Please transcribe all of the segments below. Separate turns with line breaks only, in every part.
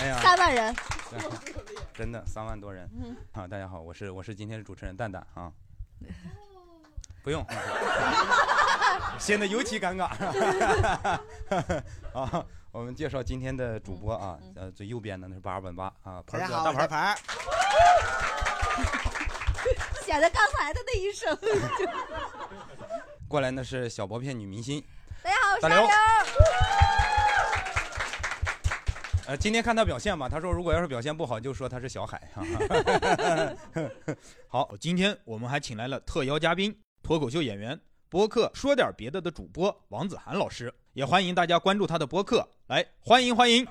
哎呀，
三万人，
真的三万多人
嗯
啊！大家好，我是我是今天的主持人蛋蛋啊。不用，显得尤其尴尬。啊，我们介绍今天的主播啊，呃，最右边的那是八二本八啊，盆儿哥
大家好，
大盆儿。
我是大盆。
显得刚才的那一声就。
过来呢是小薄片女明星，
大家好，我是
刘
大刘。
呃，今天看他表现吧，他说如果要是表现不好，就说他是小海。哈 哈
好，今天我们还请来了特邀嘉宾，脱口秀演员、播客说点别的的主播王子涵老师，也欢迎大家关注他的播客，来欢迎欢迎。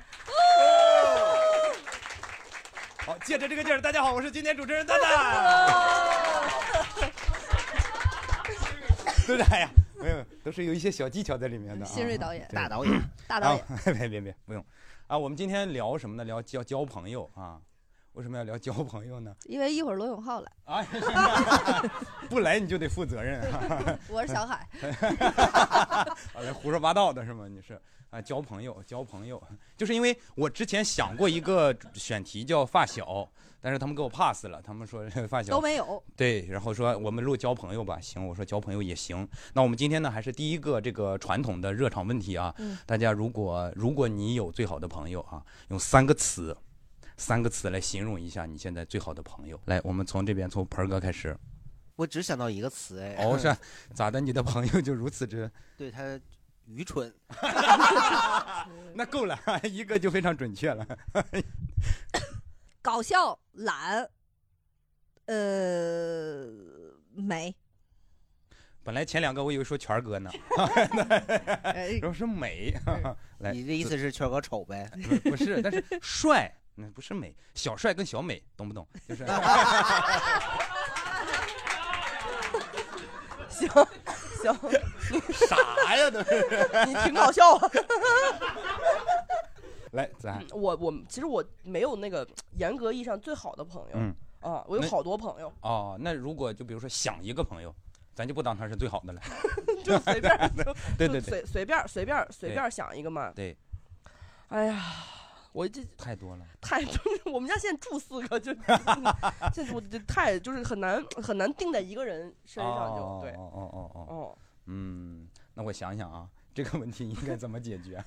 好，借着这个劲儿，大家好，我是今天主持人蛋蛋。对的，哎呀，没有，都是有一些小技巧在里面的啊。
新锐导演
大导演，
大导演，
啊，别别别，不用啊。我们今天聊什么呢？聊交交朋友啊。为什么要聊交朋友呢？
因为一会儿罗永浩来，
啊，不来你就得负责任啊！
我是小海。
啊，来胡说八道的是吗？你是啊，交朋友，交朋友，就是因为我之前想过一个选题叫发小，但是他们给我 pass 了，他们说发小
都没有，
对，然后说我们录交朋友吧，行，我说交朋友也行。那我们今天呢，还是第一个这个传统的热场问题啊，
嗯
大家如果如果你有最好的朋友啊，用三个词，三个词来形容一下你现在最好的朋友。来，我们从这边从盆儿哥开始。
我只想到一个词，哎，
哦，是啊咋的？你的朋友就如此之，
对他愚蠢，
那够了，一个就非常准确了。
搞笑、懒，呃，美，
本来前两个我以为说权儿哥呢，
呃
然后是美，来，
你的意思是全哥丑呗？
不不是，但是帅，那不是美，小帅跟小美，懂不懂？就是
行行，
啥呀都是。
你挺搞笑啊。
来，咱
我我其实我没有那个严格意义上最好的朋友、
嗯
啊，我有好多朋友，
哦，那如果就比如说想一个朋友，咱就不当他是最好的了。
就随便就
对 对对
就随随便随便随便想一个嘛。
对，
哎呀，我这
太多了。
太就是我们家现在住四个，就现在我这太就是很难很难定在一个人身上就，对，
哦哦哦哦哦，
哦，
嗯，那我想想啊，这个问题应该怎么解决？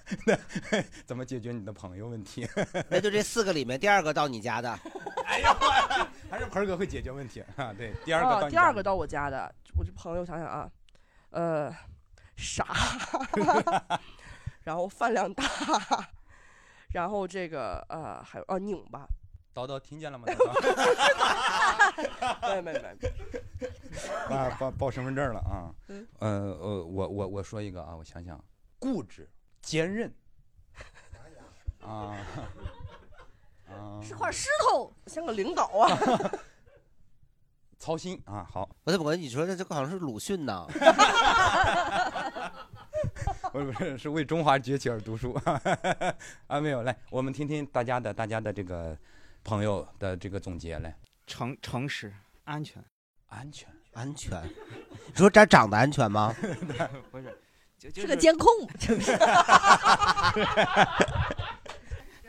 怎么解决你的朋友问题？
那就这四个里面第二个到你家的，
哎呀，我还是盆儿哥会解决问题啊。对，第二个到
啊，第二个到我家的，我这朋友想想啊，呃，傻，然后饭量大，然后这个呃还有啊拧巴，
叨叨听见了吗？叨叨
没没没，
啊，报报身份证了啊。
嗯
呃呃，我我我说一个啊，我想想，固执、坚韧。啊啊，
是块石头，
像个领导啊，
操心啊，好，
我怎么感觉你说这这个好像是鲁迅呢？
不是不是，是为中华崛起而读书啊！没有，来，我们听听大家的大家的这个朋友的这个总结嘞，
诚诚实、安全，
安全。
安全，你说这长得安全吗？
不是，就就是
个监控，就是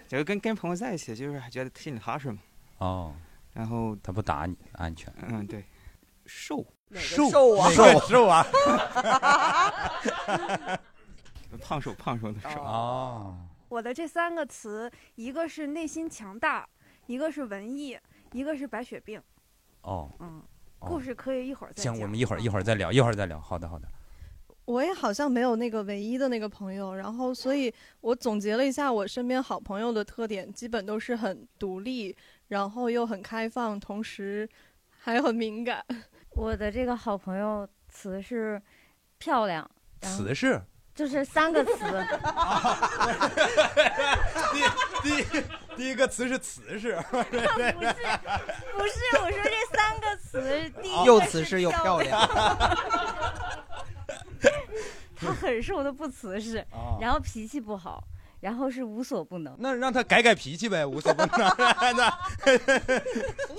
就是跟跟朋友在一起，就是觉得心里踏实嘛。
哦，
然后
他不打你，安全。
嗯，对，瘦，
瘦
瘦啊？
哪个瘦啊？
胖瘦胖瘦的瘦。
哦，
我的这三个词，一个是内心强大，一个是文艺，一个是白血病。
哦，
嗯，
哦
故事可以一会儿再讲。
行，我们一会儿一会儿再聊，一会儿再聊。好的，好的。
我也好像没有那个唯一的那个朋友，然后所以我总结了一下我身边好朋友的特点，基本都是很独立，然后又很开放，同时还很敏感。
我的这个好朋友词是漂亮，然后
词是
就是三个词，
第第一第一个词是瓷实，
不是，不是，我说这三个词，第一个
又瓷实又漂亮。
他很瘦的不瓷实，
啊
然后脾气不好，然后是无所不能。
那让他改改脾气呗，无所不能。那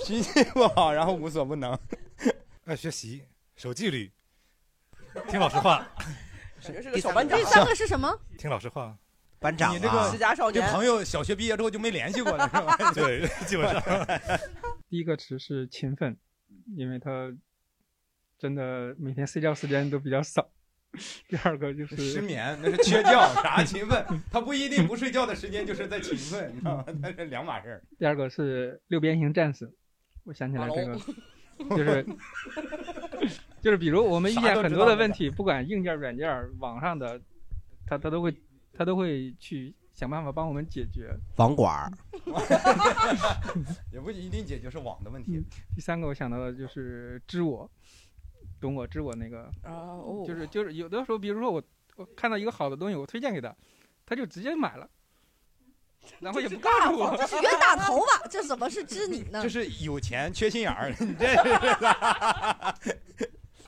脾气不好，然后无所不能。
爱学习，守纪律，听老师话，
感觉是个小班长
这。三个是什么？
听老师话。
班长
你这个
十佳，少年，
这朋友小学毕业之后就没联系过了，是吧？
对，基本上。
第一个词是勤奋，因为他真的每天睡觉时间都比较少。第二个就是
失眠，那是缺觉，啥勤奋？他不一定不睡觉的时间就是在勤奋，你知道吗？那是两码事儿。
第二个是六边形战士，我想起来这个，就是就是比如我们遇见很多的问题，不管硬件、软件、网上的，他他都会他都会去想办法帮我们解决。
网管儿
也不一定解决是网的问题。
第三个我想到的就是知我，懂我知我那个，就是就是有的时候，比如说我我看到一个好的东西，我推荐给他，他就直接买了，然后也不告诉我。
这是冤大头吧？这怎么是知你呢？
这是有钱缺心眼儿，你这是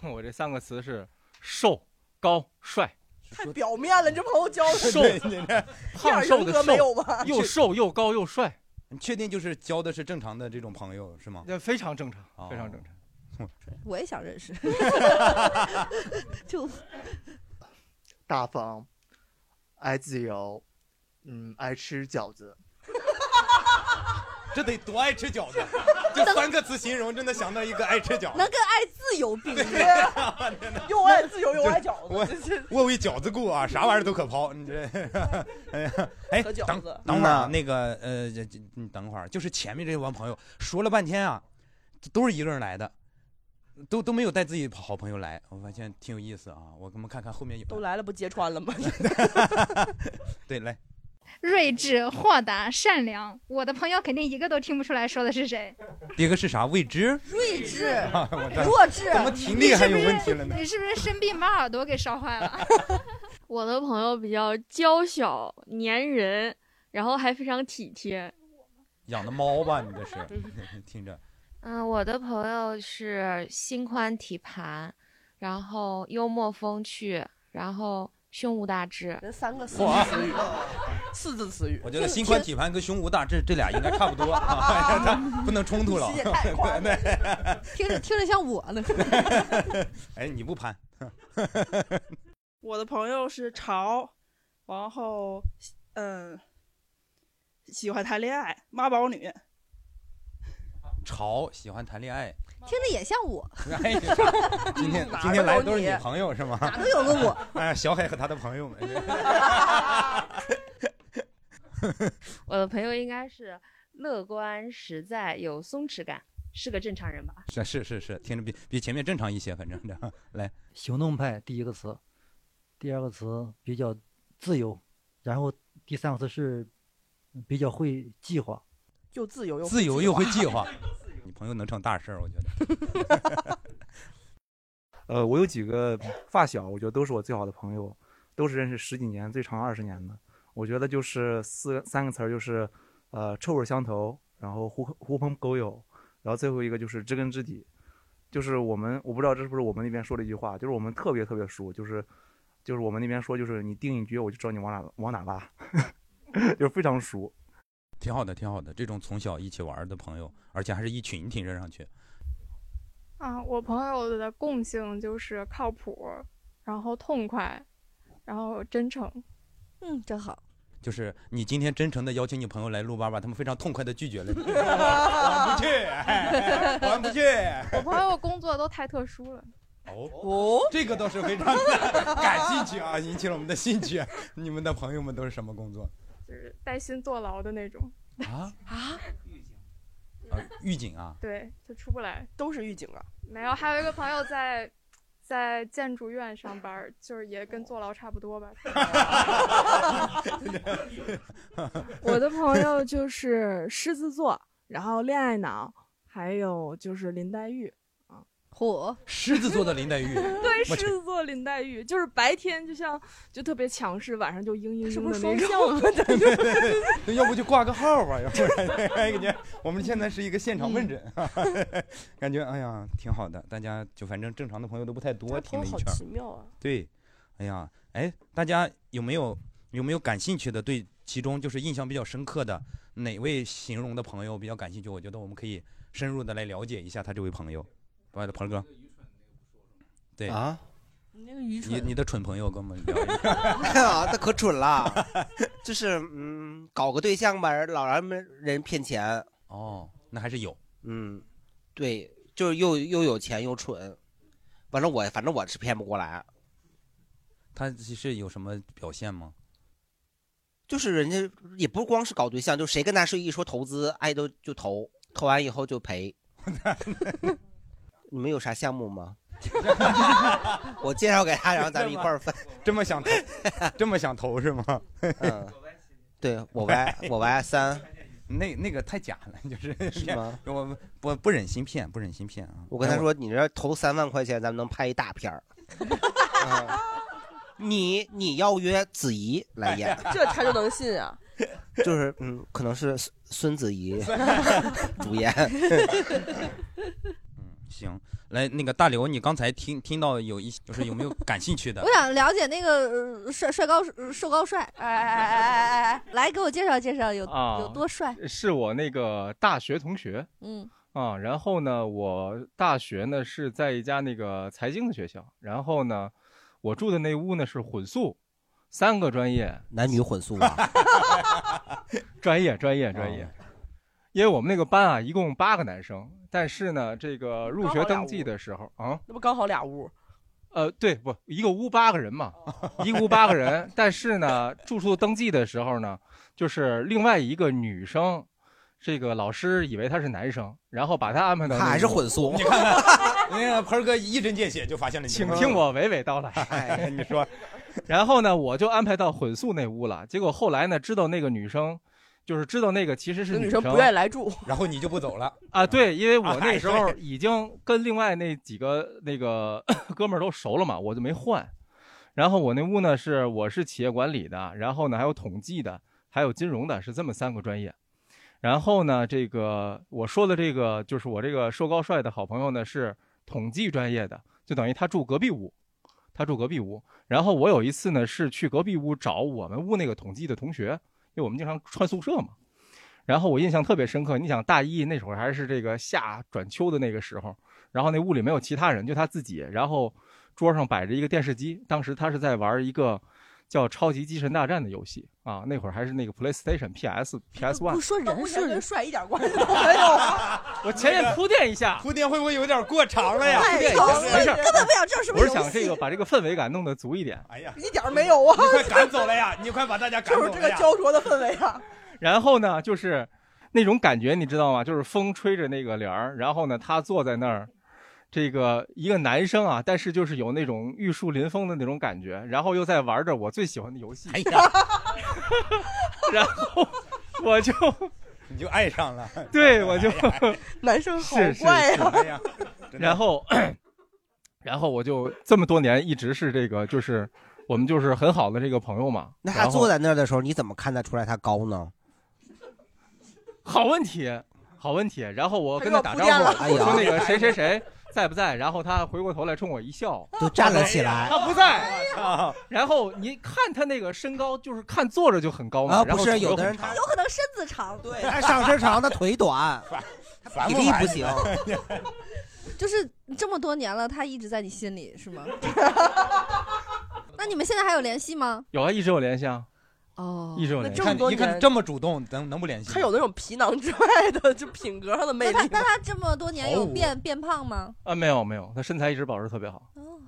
我这三个词是瘦、高、帅。
太表面了，你这朋友交的
瘦
你这
一点
胖瘦的
人格没有
瘦，
吧？
又瘦又高又帅，
你确定就是交的是正常的这种朋友是吗？
那非常正常，
哦
非常正常。
我也想认识。就
大方，爱自由，嗯，爱吃饺子。
这得多爱吃饺子，就三个词形容，真的想到一个爱吃饺子。
能跟爱自由并列。
又爱自由又爱饺子，
我为饺子故啊，啥玩意儿都可抛。你这，哎呀，哎，等等会儿那个呃，你等会儿，就是前面这帮朋友说了半天啊，都是一个人来的，都都没有带自己好朋友来，我发现挺有意思啊。我给我们看看后面有
都来了不揭穿了吗？
对，来，
睿智、豁达、善良，我的朋友肯定一个都听不出来说的是谁。
第一个是啥？未知。
睿智、
啊我这
弱智，
怎么听力还有问题了呢？
你是不是生病把耳朵给烧坏了？
我的朋友比较娇小、粘人，然后还非常体贴。
养的猫吧？你这是 听着。
嗯，我的朋友是心宽体盘，然后幽默风趣，然后胸无大志。
这三个四字
哇
词语，四字词语。
我觉得心宽体盘跟胸无大志这俩应该差不多，啊不能冲突了。
心也太宽了
听着听着像我呢。
哎，你不攀，
我的朋友是潮，然后嗯，喜欢谈恋爱，妈宝女。
潮喜欢谈恋爱。
听着也像我。
哎，今天今天来的都是
你
女朋友是吗？
哪都有个我。
哎，小海和他的朋友们。
我的朋友应该是乐观、实在、有松弛感，是个正常人吧？
是是是是，听着比比前面正常一些，反正这样 来。
行动派第一个词，第二个词比较自由，然后第三个词是比较会计划。
又自由又
自由又会计划，你朋友能成大事儿，我觉得。
呃，我有几个发小，我觉得都是我最好的朋友，都是认识十几年，最长二十年的。我觉得就是四三个词儿，就是呃臭味相投，然后狐狐朋狗友，然后最后一个就是知根知底。就是我们我不知道这是不是我们那边说的一句话，就是我们特别特别熟，就是就是我们那边说就是你定一局我就知道你往哪往哪拉，就是非常熟。
挺好的，挺好的，这种从小一起玩的朋友，而且还是一群，挺认上去。
啊，我朋友的共性就是靠谱，然后痛快，然后真诚。
嗯，真好。
就是你今天真诚的邀请你朋友来录吧吧，他们非常痛快的拒绝了你。我不去，哎我不去。
我朋友工作都太特殊了。
哦哦，这个倒是非常感兴趣啊，引起了我们的兴趣。你们的朋友们都是什么工作？
就是带薪坐牢的那种。
啊
啊！
啊，狱警啊。
对，就出不来。
都是狱警啊。
没有，还有一个朋友在在建筑院上班，就是也跟坐牢差不多吧。
我的朋友就是狮子座，然后恋爱脑，还有就是林黛玉。
嚯，
狮子座的林黛玉，
对，狮子座林黛玉就是白天就像就特别强势，晚上就嘤嘤
是
嘤
不是双
的那种。
向啊？
那 要不就挂个号吧，要不然感觉我们现在是一个现场问诊，感觉哎呀挺好的，大家就反正正常的朋友都不太多，听了一圈儿。
奇妙啊！
对，哎呀，哎，大家有没有有没有感兴趣的？对其中就是印象比较深刻的哪位形容的朋友比较感兴趣？我觉得我们可以深入的来了解一下他这位朋友。不好意思，鹏哥，对
啊，
你那个愚蠢，
你你的蠢朋友跟我们聊一下。
啊，那可蠢了，就是嗯，搞个对象吧，老让人骗钱。
哦，那还是有。
嗯，对，就是又又有钱又蠢，反正我反正我是骗不过来。
他是有什么表现吗？
就是人家也不光是搞对象，就谁跟他说一说投资，哎都就投，投完以后就赔。你们有啥项目吗？我介绍给他，然后咱们一块儿分。
这么想投，这么想投是吗？
嗯，对我歪我歪三，
那那个太假了，就是
是吗？
我不不忍心骗，不忍心骗啊！
我跟他说，你这投三万块钱，咱们能拍一大片儿。嗯你你要约子怡来演，
这他就能信啊？
就是嗯，可能是孙孙子怡主演。
行，来那个大刘，你刚才听听到有一就是有没有 感兴趣的
我？想了解那个呃帅帅高呃瘦高帅，哎哎哎哎哎哎，来给我介绍介绍有
啊，
有多帅？
是我那个大学同学
嗯，
啊。然后呢，我大学呢是在一家那个财经的学校，然后呢，我住的那屋呢是混宿，三个专业，
男女混宿啊，
专业专业专业。因为我们那个班啊，一共八个男生，但是呢，这个入学登记的时候啊，
那不刚好俩屋？
呃，对，不，一个屋八个人嘛，一个屋八个人。但是呢，住宿登记的时候呢，就是另外一个女生，这个老师以为他是男生，然后把他安排到那
他还是混宿。
你看看，那个盆儿哥一针见血就发现了你。
请听我娓娓道来。
哎，你说，
然后呢，我就安排到混宿那屋了。结果后来呢，知道那个女生，就是知道那个其实是生
女生不愿意来住，
然后你就不走了。
啊，对，因为我
啊
那时候已经跟另外那几个那个 哥们儿都熟了嘛，我就没换。然后我那屋呢是我是企业管理的，然后呢还有统计的，还有金融的，是这么三个专业。然后呢，这个我说的这个就是我这个瘦高帅的好朋友呢是统计专业的，就等于他住隔壁屋，他住隔壁屋。然后我有一次呢是去隔壁屋找我们屋那个统计的同学，因为我们经常串宿舍嘛。然后我印象特别深刻，你想大一那会儿还是这个夏转秋的那个时候，然后那屋里没有其他人，就他自己，然后桌上摆着一个电视机，当时他是在玩一个叫《超级机神大战》的游戏啊，那会儿还是那个 PlayStation、PS、PS One。
不说人
不
是
跟帅一点关系都 没有啊！
我前面铺垫一下，
铺垫会不会有点过长了呀？
太
对
长了，
没事
根本不想知道什么
我。是想这个把这个氛围感弄得足一点。
哎呀，
一点没有啊！
你快赶走了呀！你快把大家赶走
就是这个！焦灼的氛围啊！
然后呢，就是那种感觉，你知道吗？就是风吹着那个帘儿，然后呢，他坐在那儿，这个一个男生啊，但是就是有那种玉树临风的那种感觉，然后又在玩着我最喜欢的游戏。
哎呀，
然后我就
你就爱上了。
对我就
男生好
是是是
怪呀！
哎呀，
然后，然后我就这么多年一直是这个，就是我们就是很好的这个朋友嘛。
那他
然后
坐在那儿的时候，你怎么看得出来他高呢？
好问题，好问题。然后我跟他打招
他又要
呼，
铺垫了
我说那个谁谁谁在不在？然后他回过头来冲我一笑，
就站了起来
他不在。然后你看他那个身高，就是看坐着就很高嘛。
啊，不
然后腿又
是有的人他
有可能身子长，对，
他上身长，他腿短，
烦
体力不行。
就是这么多年了，他一直在你心里是吗？那你们现在还有联系吗？
有啊，一直有联系啊，
哦
一直有联系
那这。么多
看一看
年
这么主动，能能不联系吗？
他有那种皮囊之外的，就品格上的魅
那他
力
那他这么多年有变变胖吗？
啊，没有没有，他身材一直保持特别好。
哦，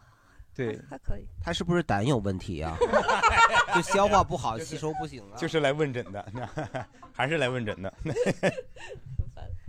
对，
还可以。
他是不是胆有问题啊？就消化不好，吸收不行啊。
就是来问诊的，还是来问诊的。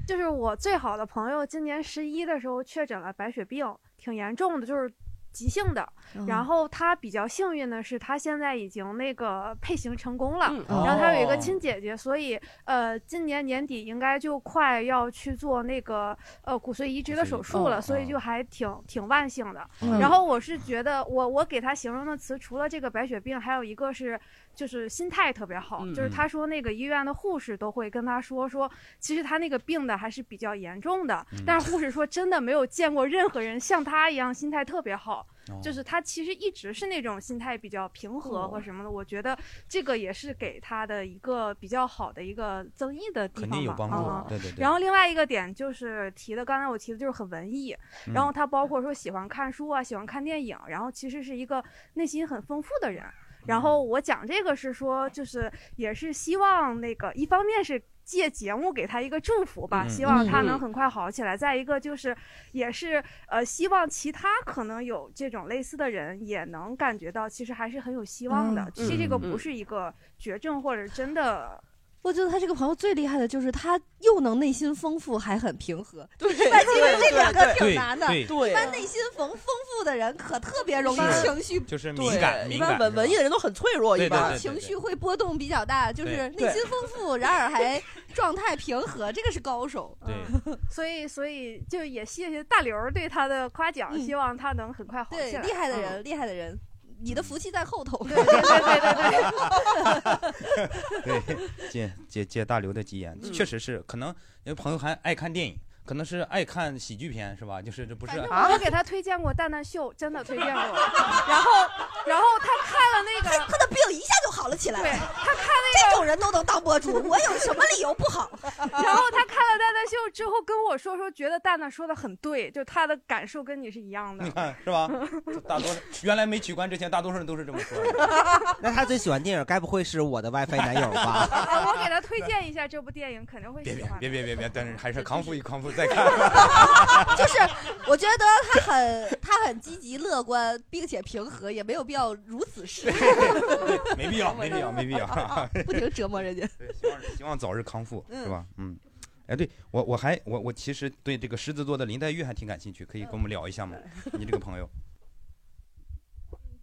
就是我最好的朋友，今年十一的时候确诊了白血病，挺严重的，就是急性的，
嗯。
然后他比较幸运的是，他现在已经那个配型成功了，
嗯。
然后他有一个
哦。
亲姐姐，所以呃，今年年底应该就快要去做那个呃骨髓移植的手术了，
哦
所以就还挺挺万幸的。
嗯。
然后我是觉得我我给他形容的词，除了这个白血病，还有一个是就是心态特别好，
嗯
就是他说那个医院的护士都会跟他说说，其实他那个病的还是比较严重的，
嗯
但是护士说真的没有见过任何人像他一样心态特别好。
哦
就是他其实一直是那种心态比较平和或什么的，我觉得这个也是给他的一个比较好的一个增益的地方吧。
定有帮助
啊
对对对
然后另外一个点就是提的，刚才我提的就是很文艺，
嗯
然后他包括说喜欢看书啊，喜欢看电影，然后其实是一个内心很丰富的人。然后我讲这个是说，就是也是希望那个一方面是借节目给他一个祝福吧，
嗯
希望他
嗯
能很快好起来。再一个就是也是呃，希望其他可能有这种类似的人也能感觉到，其实还是很有希望的。
嗯
其实这个
嗯
不是一个绝症或者真的。
我觉得他这个朋友最厉害的就是他又能内心丰富，还很平和。
对
一般其实这两个挺难的。
对
一般内心丰丰富的人可特别容易情绪
就是
对
敏感，
一般文文艺的人都很脆弱，一般
对对
情绪会波动比较大，就是内心丰富，然而还状态平和，这个是高手。
对，
所以，所以就也谢谢大刘儿对他的夸奖，希望他能很快好起来。
对，厉害的
嗯
人，厉害的人，你的福气在后头。对
对对对
对，借借借大刘的吉言，
嗯
确实是，可能有朋友还爱看电影，可能是爱看喜剧片，是吧？就是这不是
啊我给他推荐过《蛋蛋秀》，真的推荐过。然后，然后他看了那个，
他的病一下就好了起来。
对他看那
个，这种人都能当博主，我有什么理由不好？
然后他看了《蛋蛋秀》之后跟我说，说觉得蛋蛋说的很对，就他的感受跟你是一样的。
你看是吧？大多数原来没取关之前，大多数人都是这么说的。
那他最喜欢电影，该不会是我的 WiFi 男友吧？
啊我给他推荐一下这部电影，肯定会
别别
喜欢。
别别别别，但是还是康复一康复再看。
就是我觉得他很他很积极乐观，并且平和，也没有必要如此失
没必要，没必要，没必要。
不停折磨人家。
对，希望希望早日康复，
嗯
是吧？嗯。哎，对我我还我我其实对这个狮子座的林黛玉还挺感兴趣，可以跟我们聊一下吗？你这个朋友，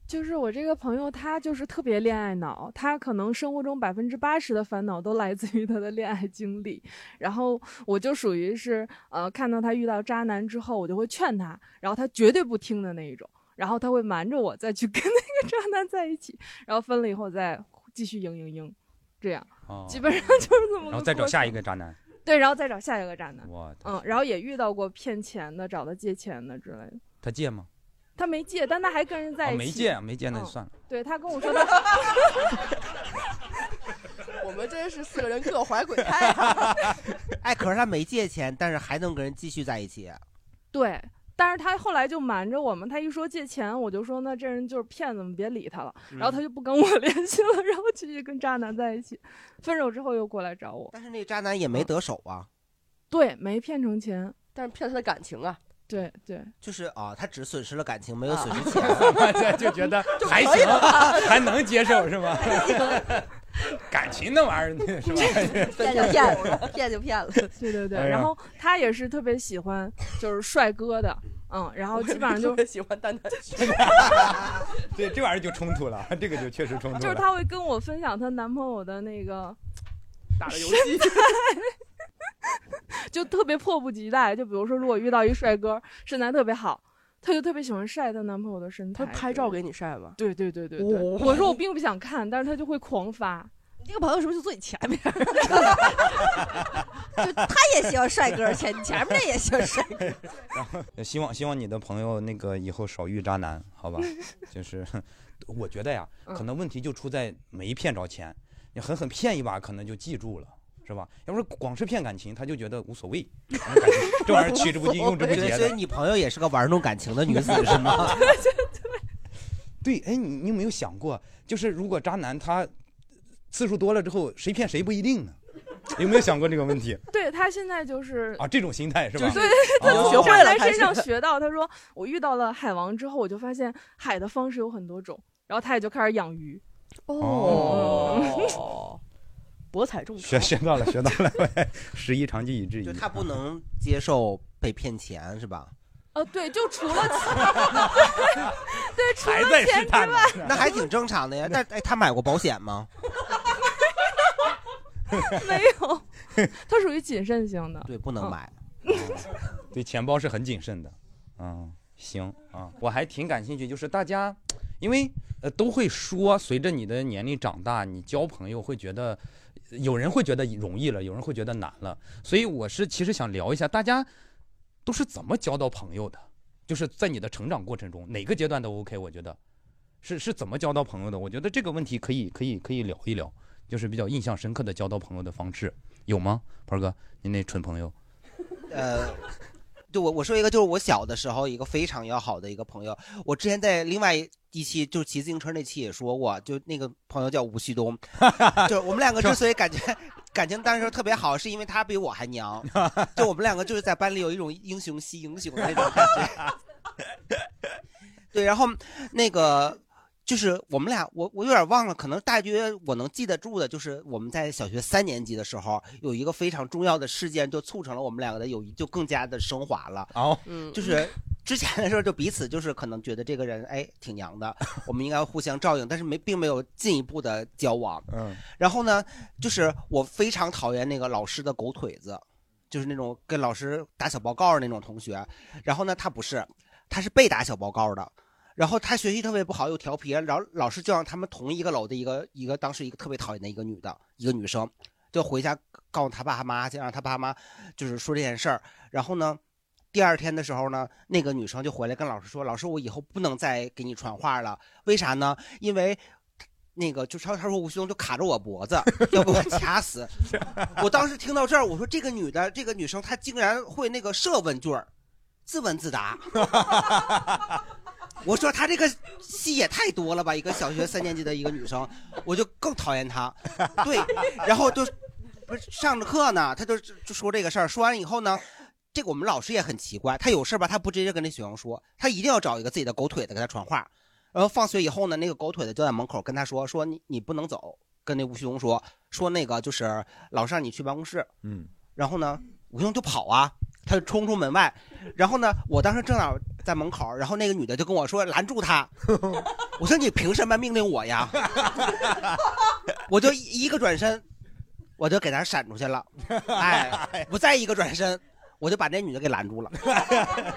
就是我这个朋友，他就是特别恋爱脑，他可能生活中百分之八十的烦恼都来自于他的恋爱经历。然后我就属于是，呃，看到他遇到渣男之后，我就会劝他，然后他绝对不听的那一种，然后他会瞒着我再去跟那个渣男在一起，然后分了以后再继续嘤嘤嘤，这样，
哦
基本上就是这么
然后再找下一个渣男。
对，然后再找下一个渣男。
我
嗯，然后也遇到过骗钱的，找他借钱的之类的。
他借吗？
他没借，但他还跟人在
哦，
一起。
没借，没借那就
嗯
算了。
对他跟我说他，
我们真是四个人各怀鬼胎啊！
哎，可是他没借钱，但是还能跟人继续在一起。
对，但是他后来就瞒着我们，他一说借钱，我就说那这人就是骗子，我们别理他了。然后他就不跟我 联系了，然后继续跟渣男在一起。分手之后又过来找我，
但是那渣男也没得手啊。
对，没骗成钱，
但是骗他的感情啊。
对对，
就是啊，他只损失了感情，没有损失 钱。
就觉得还行还能接受是吗？感情那玩意儿 是吧？
骗就骗了，骗就骗了。
对对对，然后他也是特别喜欢就是帅哥的，嗯，然后基本上就
特别喜欢蛋蛋。
对，这玩意儿就冲突了，这个就确实冲突了。
就是她会跟我分享她男朋友的那个
打的游戏，
就特别迫不及待。就比如说，如果遇到一帅哥，身材特别好，她就特别喜欢晒她男朋友的身材，
他拍照给你晒吧？
对对对对对。
哦
我说我并不想看，但是她就会狂发。
你这个朋友是不是就坐你前面？就他也喜欢帅哥，前你前面那也喜欢帅哥。
然后希望希望你的朋友那个以后少遇渣男，好吧？就是我觉得呀，
嗯
可能问题就出在没骗着钱，你狠狠骗一把，可能就记住了。是吧？要不是光是骗感情，他就觉得无所谓，这玩意儿取之不尽，用之不竭的。
所以你朋友也是个玩弄感情的女子 是吗？
对，哎，你你有没有想过，就是如果渣男他次数多了之后，谁骗谁不一定呢？有没有想过这个问题？
对他现在就是
啊，这种心态是吧？
对，
哦
他
学会了
在身上学到，他说我遇到了海王之后，我就发现海的方式有很多种，然后他也就开始养鱼。
哦，博采众
学学到了，学到了，十一长技以制夷。
就他不能接受被骗钱是吧？
呃，对，就除了钱 对，除了
在
钱之
探呢
外，
那还挺正常的呀。但哎，他买过保险吗？
没有，他属于谨慎型的。
对，不能买。
对钱包是很谨慎的。嗯，行啊，我还挺感兴趣，就是大家，因为呃都会说，随着你的年龄长大，你交朋友会觉得，有人会觉得容易了，有人会觉得难了。所以我是其实想聊一下，大家都是怎么交到朋友的？就是在你的成长过程中，哪个阶段都 OK，我觉得是是怎么交到朋友的？我觉得这个问题可以可以可以聊一聊，就是比较印象深刻的交到朋友的方式，有吗？鹏哥，您那蠢朋友。
呃，就我我说一个，就是我小的时候一个非常要好的一个朋友，我之前在另外期就是骑自行车那期也说过，就那个朋友叫吴旭东，就我们两个之所以感觉感情当时特别好，是因为他比我还娘，就我们两个就是在班里有一种英雄惜英雄的那种感觉。对，然后那个就是我们俩，我我有点忘了，可能大约我能记得住的，就是我们在小学三年级的时候，有一个非常重要的事件，就促成了我们两个的友谊就更加的升华了。
哦，
嗯
就是之前的时候就彼此就是可能觉得这个人哎挺娘的，我们应该互相照应，但是没并没有进一步的交往。
嗯，
然后呢，就是我非常讨厌那个老师的狗腿子，就是那种跟老师打小报告的那种同学。然后呢，他不是，他是被打小报告的。然后他学习特别不好，又调皮，然后老师就让他们同一个楼的一个一个当时一个特别讨厌的一个女的一个女生，就回家告诉他爸妈，就让他爸妈就是说这件事儿。然后呢，第二天的时候呢，那个女生就回来跟老师说：“老师，我以后不能再给你传话了，为啥呢？因为。”那个就他他说吴旭东就卡着我脖子，要给我掐死。我当时听到这儿，我说这个女的这个女生她竟然会那个设问句儿，自问自答。我说她这个戏也太多了吧，一个小学三年级的一个女生，我就更讨厌她。对，然后就不是上着课呢，她就就说这个事儿，说完以后呢，这个我们老师也很奇怪，他有事儿吧，他不直接跟那学生说，他一定要找一个自己的狗腿子给他传话。然后放学以后呢，那个狗腿子就在门口跟他说说你你不能走，跟那吴旭东说说那个就是老师让你去办公室。
嗯，
然后呢，吴旭东就跑啊，他就冲出门外。然后呢，我当时正好在门口，然后那个女的就跟我说拦住他。我说你凭什么命令我呀？我就一个转身，我就给他闪出去了。哎，我再一个转身，我就把那女的给拦住了。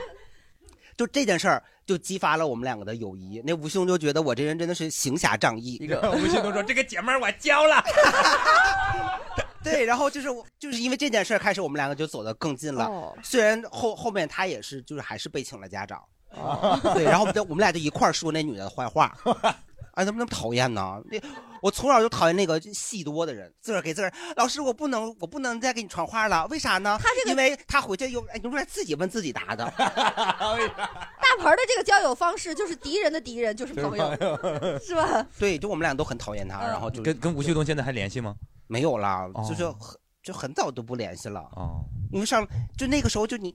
就这件事儿，就激发了我们两个的友谊。那吴兄就觉得我这人真的是行侠仗义。
吴兄都说：“这个姐们我交了。
对，然后就是我就是因为这件事儿开始，我们两个就走得更近了。
哦
虽然后后面他也是，就是还是被请了家长。
哦
对，然后我们就我们俩就一块儿说那女的坏话。哎，怎么那么讨厌呢？那我从小就讨厌那个戏多的人，自个儿给自个儿。老师，我不能，我不能再给你传话了，为啥呢？他这个，因为他回去又哎，你说自己问自己答的。
大盆儿的这个交友方式就是敌人的敌人就是朋友，是吧？
对，就我们俩都很讨厌他，然后就
跟跟吴旭东现在还联系吗？
没有啦，
哦
就是很就很早都不联系了。
哦，
因为上就那个时候就你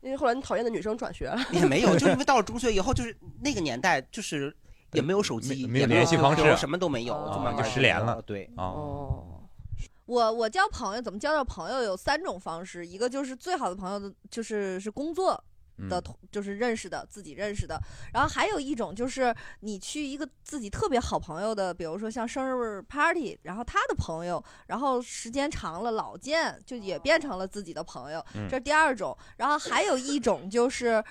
因为后来你讨厌的女生转学了，
也没有，就因为 到了中学以后，就是那个年代，就是也没有手机，
没有
也
联系方式
什么都没有，就慢慢
就失联了
对，
哦，
我我交朋友怎么交到朋友有三种方式，一个就是最好的朋友的，就是是工作的就是认识的自己认识的，然后还有一种就是你去一个自己特别好朋友的，比如说像生日 party，然后他的朋友，然后时间长了老见，就也变成了自己的朋友，
嗯。
这是第二种，然后还有一种就是，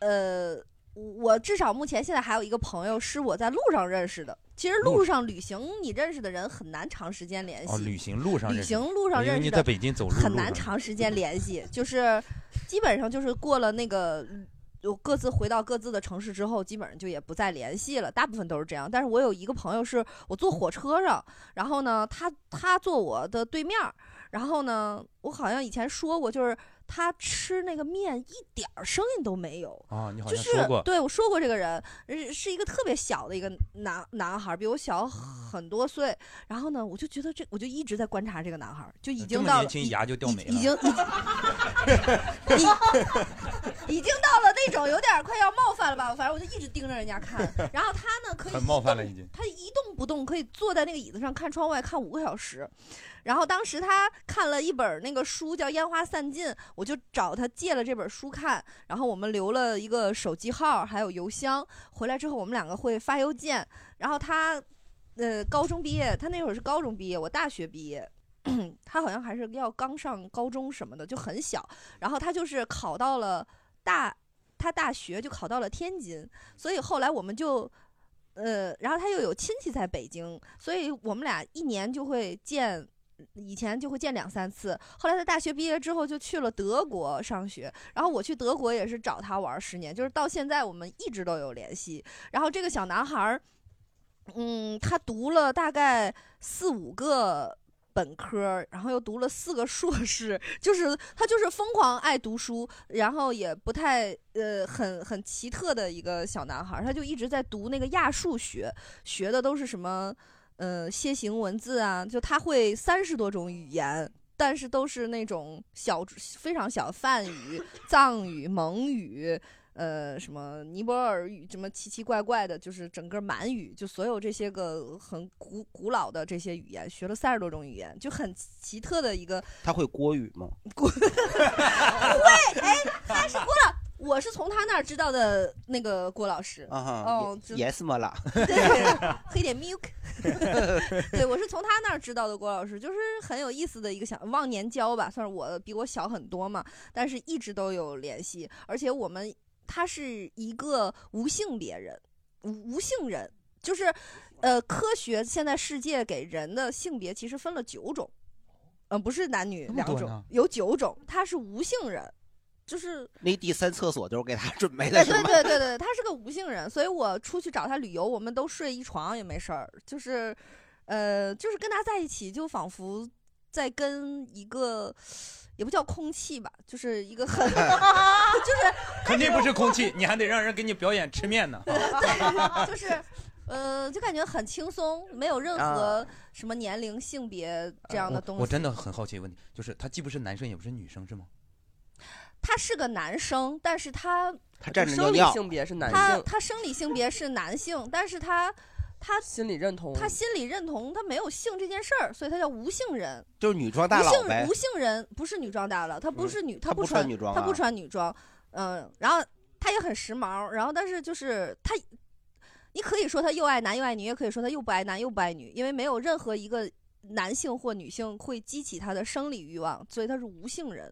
呃。我至少目前现在还有一个朋友是我在路上认识的。其实路上旅行，你认识的人很难长时间联系。
哦，旅行路上认识
旅行路上认识的，
你在北京走路
很难长时间联系，就是基本上就是过了那个。就各自回到各自的城市之后，基本上就也不再联系了，大部分都是这样。但是我有一个朋友是我坐火车上，然后呢，他他坐我的对面儿，然后呢，我好像以前说过，就是他吃那个面一点儿声音都没有，
啊，你好
就是
像说过，
对我说过这个人呃是一个特别小的一个男男孩儿，比我小很多岁。然后呢，我就觉得这，我就一直在观察这个男孩儿，就已经到了
年轻牙就掉没了，
已经已经 已经到了那种有点快要冒犯了吧，反正我就一直盯着人家看。然后他呢，可以
很冒犯了已经。
他一动不动，可以坐在那个椅子上看窗外看五个小时。然后当时他看了一本那个书叫《烟花散尽》，我就找他借了这本书看，然后我们留了一个手机号，还有邮箱。回来之后，我们两个会发邮件。然后他，呃，高中毕业，他那会儿是高中毕业，我大学毕业。他好像还是要刚上高中什么的，就很小。然后他就是考到了大，他大学就考到了天津，所以后来我们就，呃，然后他又有亲戚在北京，所以我们俩一年就会见，以前就会见两三次。后来他大学毕业之后就去了德国上学，然后我去德国也是找他玩十年，就是到现在我们一直都有联系。然后这个小男孩儿，嗯，他读了大概四五个。本科，然后又读了四个硕士，就是他就是疯狂爱读书，然后也不太呃很很奇特的一个小男孩儿，他就一直在读那个亚数学，学的都是什么呃楔形文字啊，就他会三十多种语言，但是都是那种小非常小梵语、藏语、蒙语。呃，什么尼泊尔语，什么奇奇怪怪的，就是整个满语，就所有这些个很古古老的这些语言，学了三十多种语言，就很奇特的一个。
他会国语吗？
会，哎，他是郭老，我是从他那儿知道的那个郭老师。
啊哈，
哦
，yes 么了？
对，喝点 milk。对，我是从他那儿知道的郭老师，就是很有意思的一个小忘年交吧，算是我比我小很多嘛，但是一直都有联系，而且我们。他是一个无性别人，无无性人，就是，呃，科学现在世界给人的性别其实分了九种，嗯，不是男女两种，有九种。他是无性人，就是
那第三厕所就是给他准备的。
对对对对，他是个无性人，所以我出去找他旅游，我们都睡一床也没事儿，就是，呃，就是跟他在一起，就仿佛在跟一个。也不叫空气吧，就是一个很，就是
肯定不是空气，你还得让人给你表演吃面呢。
对，就是，呃，就感觉很轻松，没有任何什么年龄、性别这样的东西。
我真的很好奇一个问题，就是他既不是男生，也不是女生，是吗？
他是个男生，但是他
他站着
生理性别是男性，
他他生理性别是男性，但是他。他
心理认同，
他心理认同，他没有性这件事儿，所以他叫无性人，
就是女装大佬
呗。无性人不是女装大佬，他不是女，
他
不穿
女装，
他不穿女装，嗯，然后他也很时髦，然后但是就是他，你可以说他又爱男又爱女，也可以说他又不爱男又不爱女，因为没有任何一个男性或女性会激起他的生理欲望，所以他是无性人。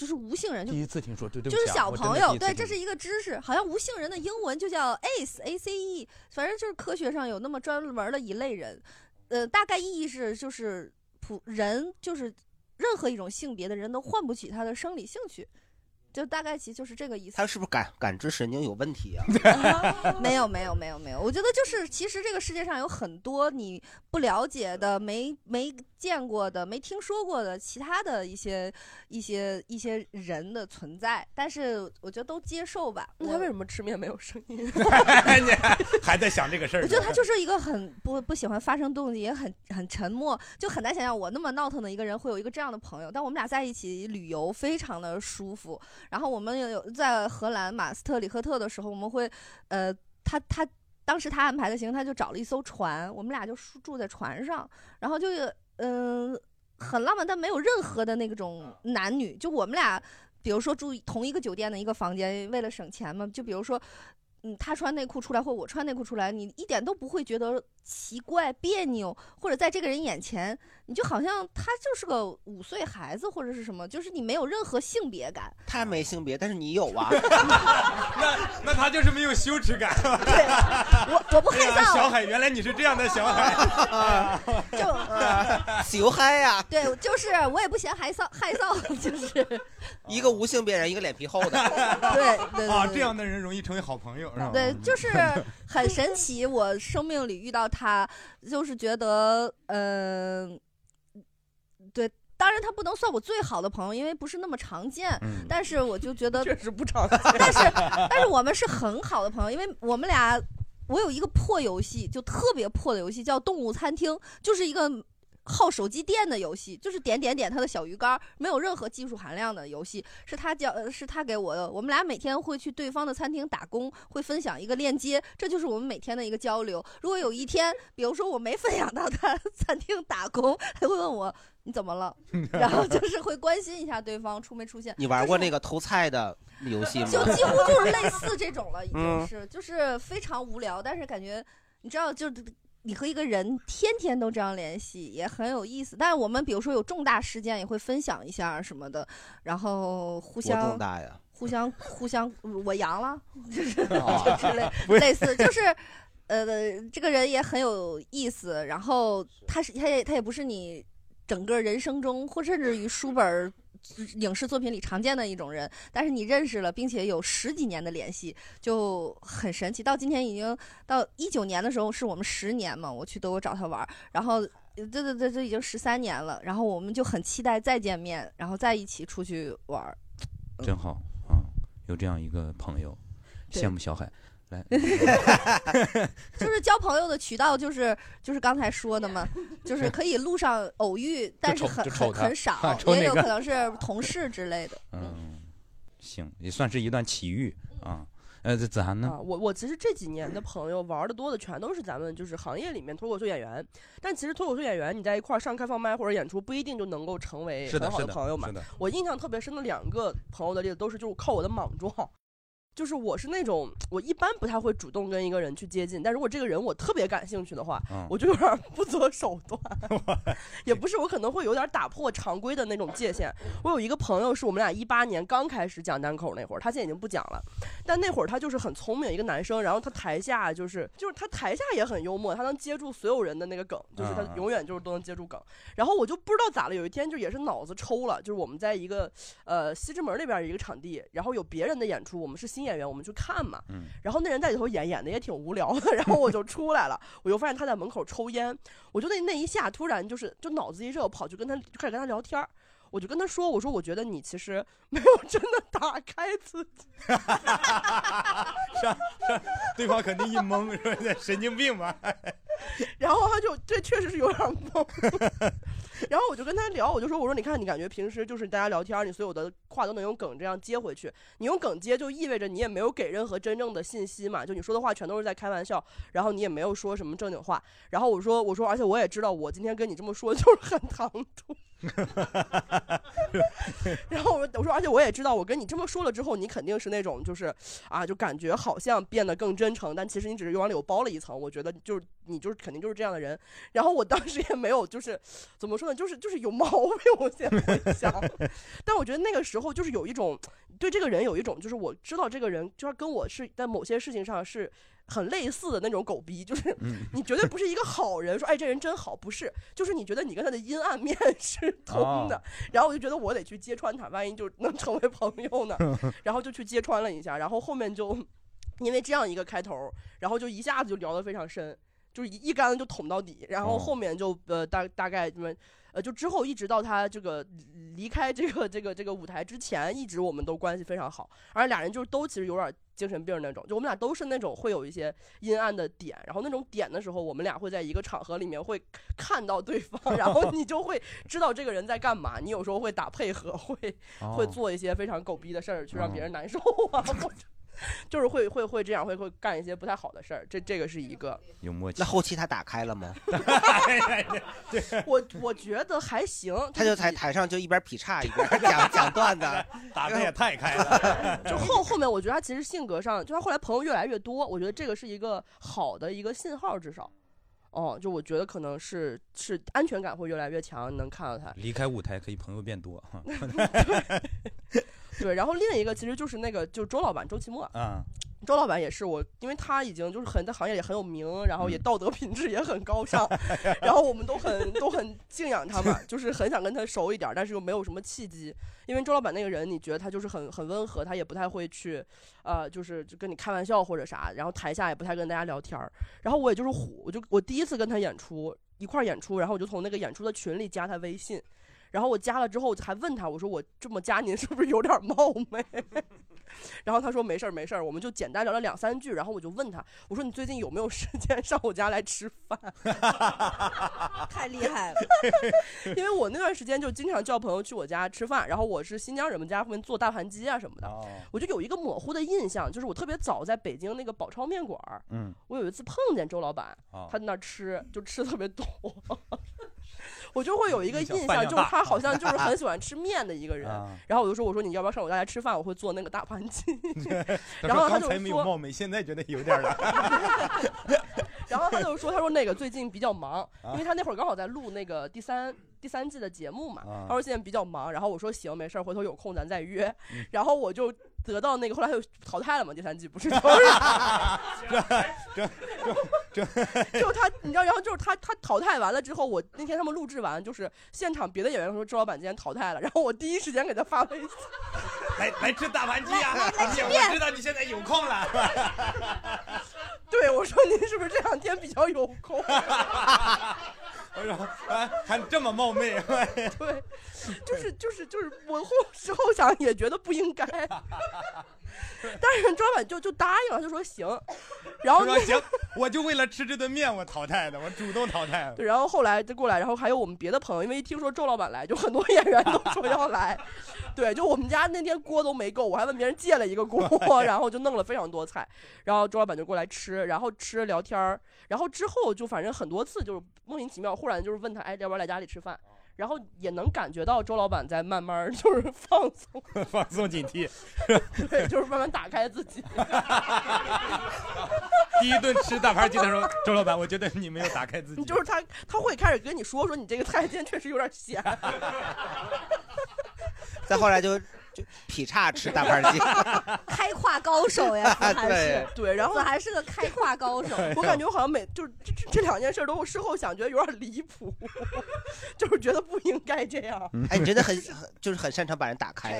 就是无性人，就
第一次听说，对对，
就是小朋友，对，这是一个知识，好像无性人的英文就叫 ace，a c e，反正就是科学上有那么专门的一类人，呃，大概意义是就是普人，就是任何一种性别的人都唤不起他的生理兴趣。就大概其就是这个意思。
他是不是感感知神经有问题啊？
没有没有没有没有，我觉得就是其实这个世界上有很多你不了解的、没没见过的、没听说过的其他的一些一些一些人的存在，但是我觉得都接受吧。
那他为什么吃面没有声音？
你 还在想这个事儿？
我觉得他就是一个很不不喜欢发生动静，也很很沉默，就很难想象我那么闹腾的一个人会有一个这样的朋友。但我们俩在一起旅游非常的舒服。然后我们有在荷兰马斯特里赫特的时候，我们会，呃，他他当时他安排的行程，他就找了一艘船，我们俩就住在船上，然后就嗯很浪漫，但没有任何的那种男女，就我们俩，比如说住同一个酒店的一个房间，为了省钱嘛，就比如说。嗯，他穿内裤出来，或我穿内裤出来，你一点都不会觉得奇怪、别扭，或者在这个人眼前，你就好像他就是个五岁孩子或者是什么，就是你没有任何性别感。
他没性别，但是你有啊。
那那他就是没有羞耻感。
对，我我不害臊。
小海，原来你是这样的小海。
就
羞嗨呀。
对，就是我也不嫌害臊，害臊就是
一个无性别人，一个脸皮厚的。
对对
啊，这样的人容易成为好朋友。
是吧对，就是很神奇。我生命里遇到他，就是觉得，嗯，对，当然他不能算我最好的朋友，因为不是那么常见。但是我就觉得
确实不常见。
但是，但是我们是很好的朋友，因为我们俩，我有一个破游戏，就特别破的游戏，叫《动物餐厅》，就是一个。耗手机电的游戏，就是点点点他的小鱼竿，没有任何技术含量的游戏，是他教，呃是他给我的。我们俩每天会去对方的餐厅打工，会分享一个链接，这就是我们每天的一个交流。如果有一天，比如说我没分享到他 餐厅打工，他会问我你怎么了，然后就是会关心一下对方出没出现。
你玩过那个偷菜的游戏吗？
就几乎就是类似这种了，已经
嗯
是，就是非常无聊，但是感觉你知道，就你和一个人天天都这样联系，也很有意思。但是我们比如说有重大事件，也会分享一下什么的，然后互
多
相
重大呀？
互相互相，我阳了，就是之类类似，就是呃，这个人也很有意思，然后他是他也他也不是你整个人生中或甚至于书本儿。影视作品里常见的一种人，但是你认识了，并且有十几年的联系，就很神奇。到今天已经到一九年的时候，是我们十年嘛，我去德国找他玩儿，然后对对对，这已经十三年了，然后我们就很期待再见面，然后再一起出去玩儿。
真好啊，有这样一个朋友，羡慕小海。来，
就是交朋友的渠道，就是就是刚才说的嘛，就是可以路上偶遇，但是很很很少也有可能是同事之类的。
嗯，行，也算是一段奇遇啊。呃，这子涵呢？
啊，我我其实这几年的朋友玩的多的全都是咱们就是行业里面脱口秀演员，但其实脱口秀演员你在一块儿上开放麦或者演出不一定就能够成为很好
的
朋友嘛
是的。
我印象特别深的两个朋友的例子都是就是靠我的莽撞。就是我是那种，我一般不太会主动跟一个人去接近，但如果这个人我特别感兴趣的话，
嗯
我就有点不择手段，也不是我可能会有点打破常规的那种界限。我有一个朋友是我们俩一八年刚开始讲单口那会儿，他现在已经不讲了，但那会儿他就是很聪明一个男生，然后他台下就是就是他台下也很幽默，他能接住所有人的那个梗，就是他
嗯嗯
永远就是都能接住梗。然后我就不知道咋了，有一天就也是脑子抽了，就是我们在一个呃西直门那边一个场地，然后有别人的演出，我们是新演员，我们去看嘛。
嗯
然后那人在里头演演的也挺无聊的，然后我就出来了，我就发现他在门口抽烟，我就那那一下突然就是就脑子一热，我跑去跟他就开始跟他聊天儿我就跟他说，我说我觉得你其实没有真的打开自己，
是啊，对方肯定一懵，说神经病吧？
然后他就这确实是有点懵，然后我就跟他聊，我就说我说你看你感觉平时就是大家聊天儿，你所有的话都能用梗这样接回去，你用梗接就意味着你也没有给任何真正的信息嘛，就你说的话全都是在开玩笑，然后你也没有说什么正经话，然后我说我说而且我也知道我今天跟你这么说就是很唐突。然后我我说，而且我也知道，我跟你这么说了之后，你肯定是那种就是啊，就感觉好像变得更真诚，但其实你只是往里又包了一层。我觉得就是你就是肯定就是这样的人。然后我当时也没有就是怎么说呢，就是就是有毛病。我现在想，但我觉得那个时候就是有一种对这个人有一种就是我知道这个人就是跟我是在某些事情上是。很类似的那种狗逼，就是
嗯。
你绝对不是一个好人，说哎这人真好，不是，就是你觉得你跟他的阴暗面 是通的，
哦。
然后我就觉得我得去揭穿他，万一就能成为朋友呢，然后就去揭穿了一下，然后后面就因为这样一个开头，然后就一下子就聊得非常深，就是一一竿子就捅到底，然后
哦。
后面就呃大大概什么呃就之后一直到他这个离开这个这个这个舞台之前，一直我们都关系非常好，而俩人就是都其实有点精神病那种，就我们俩都是那种会有一些阴暗的点，然后那种点的时候，我们俩会在一个场合里面会看到对方，然后你就会知道这个人在干嘛，你有时候会打配合，会会
哦。
做一些非常狗逼的事儿去让别
哦
人难受啊，或者就是会会会这样，会会干一些不太好的事儿，这这个是一个。
有默契。
那后期他打开了吗？
我我觉得还行，
他就在台上就一边劈叉一边讲讲段子，
打的也太开了。
就后后面，我觉得他其实性格上，就他后来朋友越来越多，我觉得这个是一个好的一个信号，至少，哦，就我觉得可能是是安全感会越来越强，能看到他。
离开舞台可以朋友变多哈。
对，然后另一个其实就是那个就是周老板周奇墨，
嗯，
周老板也是我，因为他已经就是很在行业里很有名，然后也道德品质也很高尚，然后我们都很都很敬仰他嘛，就是很想跟他熟一点，但是又没有什么契机。因为周老板那个人，你觉得他就是很很温和，他也不太会去，呃，就是就跟你开玩笑或者啥，然后台下也不太跟大家聊天儿。然后我也就是虎，我就我第一次跟他演出一块儿演出，然后我就从那个演出的群里加他微信。然后我加了之后还问他，我说我这么加您是不是有点冒昧？然后他说没事儿没事儿，我们就简单聊了两三句，然后我就问他，我说你最近有没有时间上我家来吃饭？
太厉害了，
因为我那段时间就经常叫朋友去我家吃饭，然后我是新疆人们家会做大盘鸡啊什么的，
哦
我就有一个模糊的印象，就是我特别早在北京那个宝钞面馆儿，
嗯，
我有一次碰见周老板，
哦
他在那儿吃，就吃特别多。我就会有一个
印象，
就是他好像就是很喜欢吃面的一个人
啊。
然后我就说：“我说你要不要上我家来吃饭？我会做那个大盘鸡。”然后他就
说刚才没有
说
冒昧，现在觉得有点了。
然后他就说：“他说那个最近比较忙，
啊
因为他那会儿刚好在录那个第三第三季的节目嘛。
啊
他说现在比较忙，然后我说行，没事儿，回头有空咱再约。
嗯
然后我就得到那个，后来他就淘汰了嘛，第三季不是就是
这
就他，你知道，然后就是他，他淘汰完了之后，我那天他们录制完，就是现场别的演员说周老板今天淘汰了，然后我第一时间给他发微信，
来来吃大盘鸡啊！姐，我知道你现在有空了。
对我说您是不是这两天比较有空？
我说啊，还这么冒昧，
对，就是就是就是，我后事后想也觉得不应该，但是周老板就就答应了，就说行，然后
说行，我就为了吃这顿面我淘汰的，我主动淘汰了。
对，然后后来就过来，然后还有我们别的朋友，因为一听说周老板来，就很多演员都 说要来。对，就我们家那天锅都没够，我还问别人借了一个锅，然后就弄了非常多菜，然后周老板就过来吃，然后吃聊天儿，然后之后就反正很多次就是莫名其妙，忽然就是问他，哎，要不要来家里吃饭？然后也能感觉到周老板在慢慢就是 放松，
放松警惕。
对，就是慢慢打开自己。
第一顿吃大盘鸡的时候，周老板，我觉得你没有打开自己。
就是他他会开始跟你说说你这个菜今天确实有点咸。
再后来就就劈叉吃大盘鸡，
开胯高手呀，子还是
对
对，然后
还是个开胯高手。
我感觉我好像每就是这这这两件事都事后想觉得有点离谱，就是觉得不应该这样。
哎，你真的很很就是很擅长把人打开。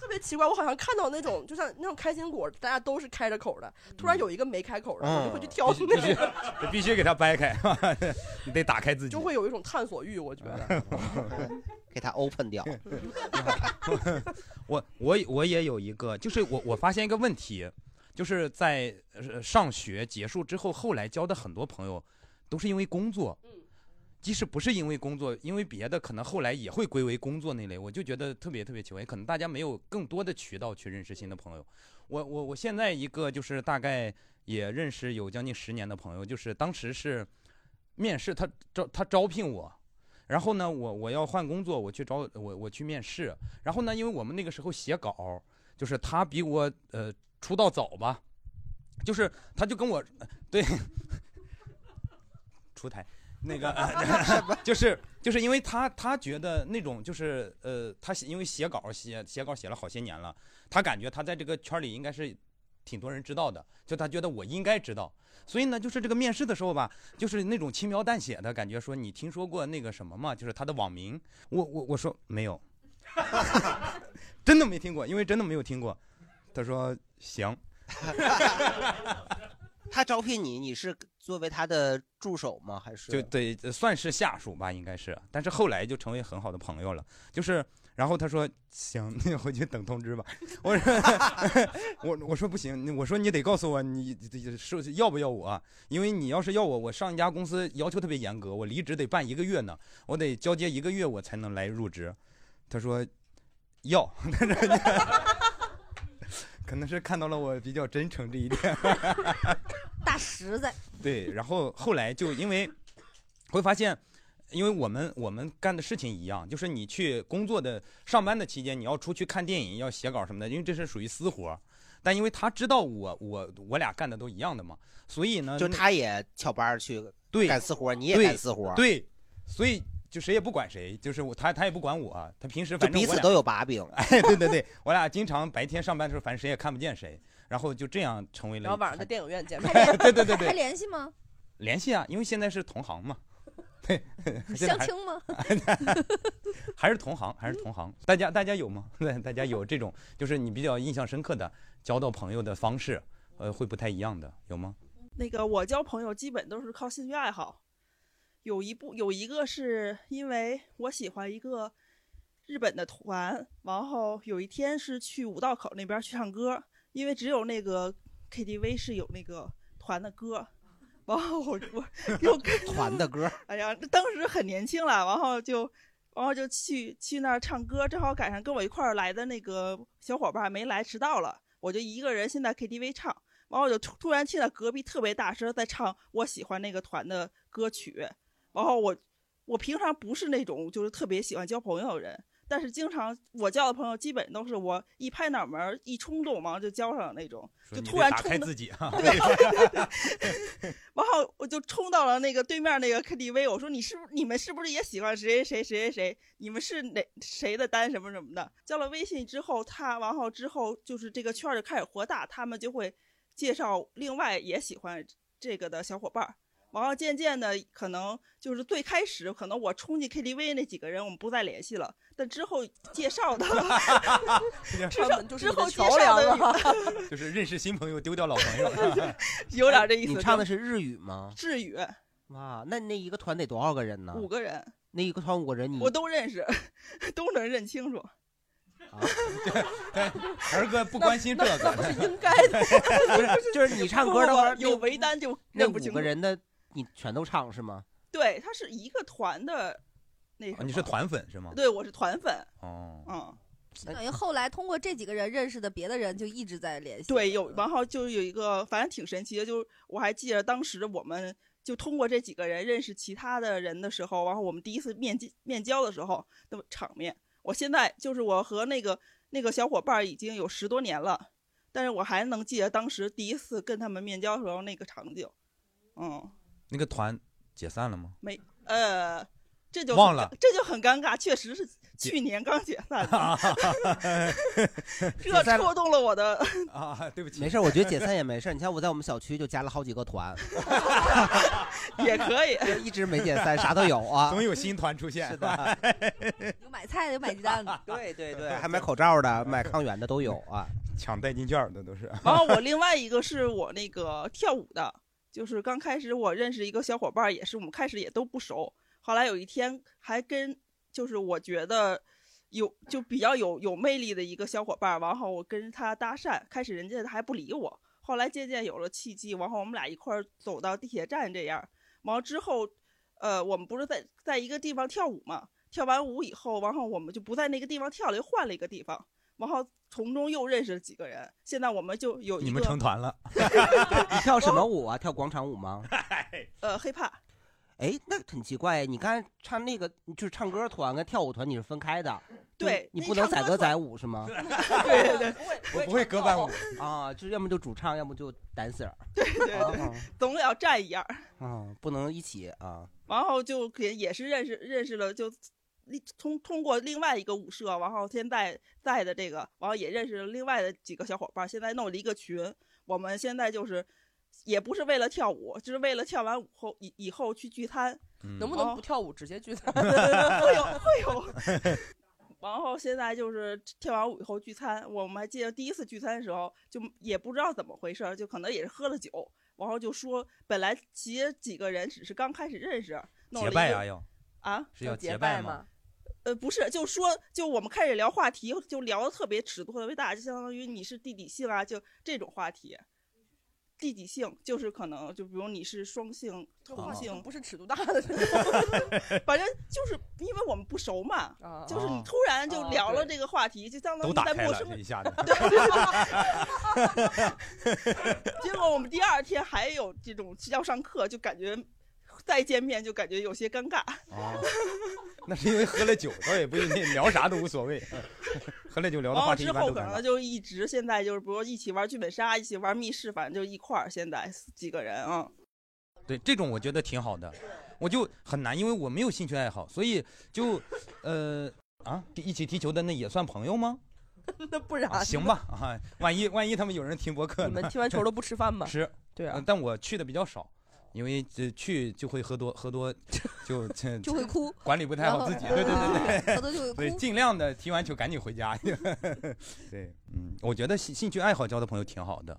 特别奇怪，我好像看到那种就像那种开心果，大家都是开着口的，突然有一个没开口的，我就会去挑
必须
那
必须
个，
必须给他掰开，你得打开自己
就。会有一种探索欲，我觉得。
给他 open 掉。
我我我也有一个，就是我我发现一个问题，就是在呃上学结束之后，后来交的很多朋友都是因为工作。即使不是因为工作，因为别的，可能后来也会归为工作那类，我就觉得特别特别奇怪。可能大家没有更多的渠道去认识新的朋友。我我我现在一个就是大概也认识有将近十年的朋友，就是当时是面试，他招他招聘我，然后呢，我我要换工作，我去找我我去面试，然后呢，因为我们那个时候写稿，就是他比我呃出道早吧，就是他就跟我对出台。那个、呃、就是就是因为他他觉得那种就是呃他写因为写稿写写稿写了好些年了，他感觉他在这个圈里应该是挺多人知道的，就他觉得我应该知道，所以呢就是这个面试的时候吧，就是那种轻描淡写的感觉，说你听说过那个什么吗？就是他的网名，我我我说没有，真的没听过，因为真的没有听过。他说行，
他招聘你，你是作为他的助手吗？还是
就对，算是下属吧，应该是。但是后来就成为很好的朋友了。就是，然后他说行，你回去等通知吧。我说 我我说不行，我说你得告诉我你是要不要我，因为你要是要我，我上一家公司要求特别严格，我离职得办一个月呢，我得交接一个月我才能来入职。他说要，但是可能是看到了我比较真诚这一点。
大实在。
对，然后后来就因为会发现，因为我们我们干的事情一样，就是你去工作的上班的期间，你要出去看电影，要写稿什么的，因为这是属于私活。但因为他知道我我我俩干的都一样的嘛，所以呢，
就他也翘班儿去
对
干私活，你也干私活，
对，所以就谁也不管谁，就是我他他也不管我，他平时反正我俩
就彼此都有把柄。
哎，对对对，我俩经常白天上班的时候，反正谁也看不见谁，然后就这样成为了。
然后晚上在电影院见面，
对对对对，
还联系吗？
联系啊，因为现在是同行嘛。
相亲吗？
还是同行，还是同行。大家大家有吗？对，大家有这种，就是你比较印象深刻的交到朋友的方式，呃，会不太一样的，有吗？
那个我交朋友基本都是靠兴趣爱好，有一部有一个是因为我喜欢一个日本的团，然后有一天是去五道口那边去唱歌，因为只有那个 KTV 是有那个团的歌，然后我我 又跟
团的歌，
哎呀，当时很年轻了，然后就。然后就去去那儿唱歌，正好赶上跟我一块儿来的那个小伙伴没来，迟到了。我就一个人先在 KTV 唱，然后我就突突然听到隔壁特别大声在唱我喜欢那个团的歌曲。然后我我平常不是那种就是特别喜欢交朋友的人，但是经常我交的朋友基本都是我一拍脑门一冲动，然后就交上那种，就突然冲
自己啊，
对 对对，然后我就冲到了那个对面那个 KTV，我说你是不你们是不是也喜欢谁谁谁谁谁谁？你们是哪谁的单什么什么的？交了微信之后，他完后之后就是这个圈儿就开始扩大，他们就会介绍另外也喜欢这个的小伙伴儿。然后渐渐的，可能就是最开始，可能我冲进 KTV 那几个人，我们不再联系了。但之后介绍的，之后之后介绍的，
就是认识新朋友，丢掉老朋友，
有点这意思。
你唱的是日语吗？
日语。
哇，那那一个团得多少个人呢？
五个人。
那一个团五个人，你
我都认识，都能认清楚。
儿哥不关心这个，
那是应该的。
不是，就是你唱歌的话，
有为单就
那
认不清楚
五个。人的你全都唱是吗？
对，他是一个团的，那什么
啊你是团粉是吗？
对，我是团粉。
哦，
嗯，
等于后来通过这几个人认识的别的人，就一直在联系。
对，有，然后就有一个，反正挺神奇的，就是我还记得当时我们就通过这几个人认识其他的人的时候，然后我们第一次面基面交的时候的场面，我现在就是我和那个那个小伙伴已经有十多年了，但是我还能记得当时第一次跟他们面交的时候那个场景，嗯，
那个团解散了吗？
没，呃，这就
忘了
这就很尴尬，确实是去年刚解散的，这戳动了我的
啊，对不起，
没事，我觉得解散也没事。你像我在我们小区就加了好几个团，
也可以，
一直没解散，啥都有啊，
总有新团出现。
是的，
有买菜的，有买鸡蛋的。
对对对，还买口罩的，买抗原的都有啊，
抢代金券的都是。
然后我另外一个是我那个跳舞的，就是刚开始我认识一个小伙伴，也是我们开始也都不熟，后来有一天还跟就是我觉得有就比较有有魅力的一个小伙伴，然后我跟他搭讪，开始人家还不理我，后来渐渐有了契机，然后我们俩一块儿走到地铁站这样，完了之后，呃，我们不是在在一个地方跳舞嘛，跳完舞以后，然后我们就不在那个地方跳了，又换了一个地方。然后从中又认识了几个人，现在我们就有
你们成团了，
你跳什么舞啊？跳广场舞吗？
呃，hiphop。
哎，那很奇怪，你刚才唱那个就是唱歌团跟跳舞团你是分开的，
对
你不能载歌载舞是吗？
对 对对，
我不会隔伴舞
啊，就是要么就主唱，要么就 dancer，
对对对，总得要站一样。
啊，不能一起啊。
然后就也也是认识认识了，就通通过另外一个舞社，然后现在在的这个，然后也认识了另外的几个小伙伴，现在弄了一个群。我们现在就是也不是为了跳舞，就是为了跳完舞后以以后去聚餐。
能不能不跳舞直接聚餐？
会有会有。然后现在就是跳完舞以后聚餐，我们还记得第一次聚餐的时候，就也不知道怎么回事，就可能也是喝了酒，然后就说本来其实几个人只是刚开始认识，弄了一个
结拜啊要
啊
是要结拜吗？
呃，不是，就说就我们开始聊话题，就聊的特别尺度特别大，就相当于你是弟弟性啊，就这种话题。第几性就是可能就比如你是双性、同性，
不是尺度大的，
反正就是因为我们不熟嘛，就是你突然就聊了这个话题，就相当于在陌生
这一下子。
结果我们第二天还有这种要上课，就感觉 再见面就感觉有些尴尬。
哦，那是因为喝了酒，倒也不一定聊啥都无所谓。喝了酒聊的话题一般都尴尬
之后可能。就一直现在就是，比如一起玩剧本杀，一起玩密室，反正就一块儿。现在几个人啊，
对，这种我觉得挺好的，我就很难，因为我没有兴趣爱好，所以就呃啊，一起踢球的那也算朋友吗？
那不然、
啊行吧啊，万一万一他们有人听博客呢？
你们踢完球都不吃饭吗
吃，
对啊
呃但我去的比较少。因为这去就会喝多，喝多 就就
就会哭
管理不太好自己。对对对对，
喝多就会哭
对，尽量的踢完球赶紧回家。对，嗯，我觉得兴兴趣爱好交的朋友挺好的，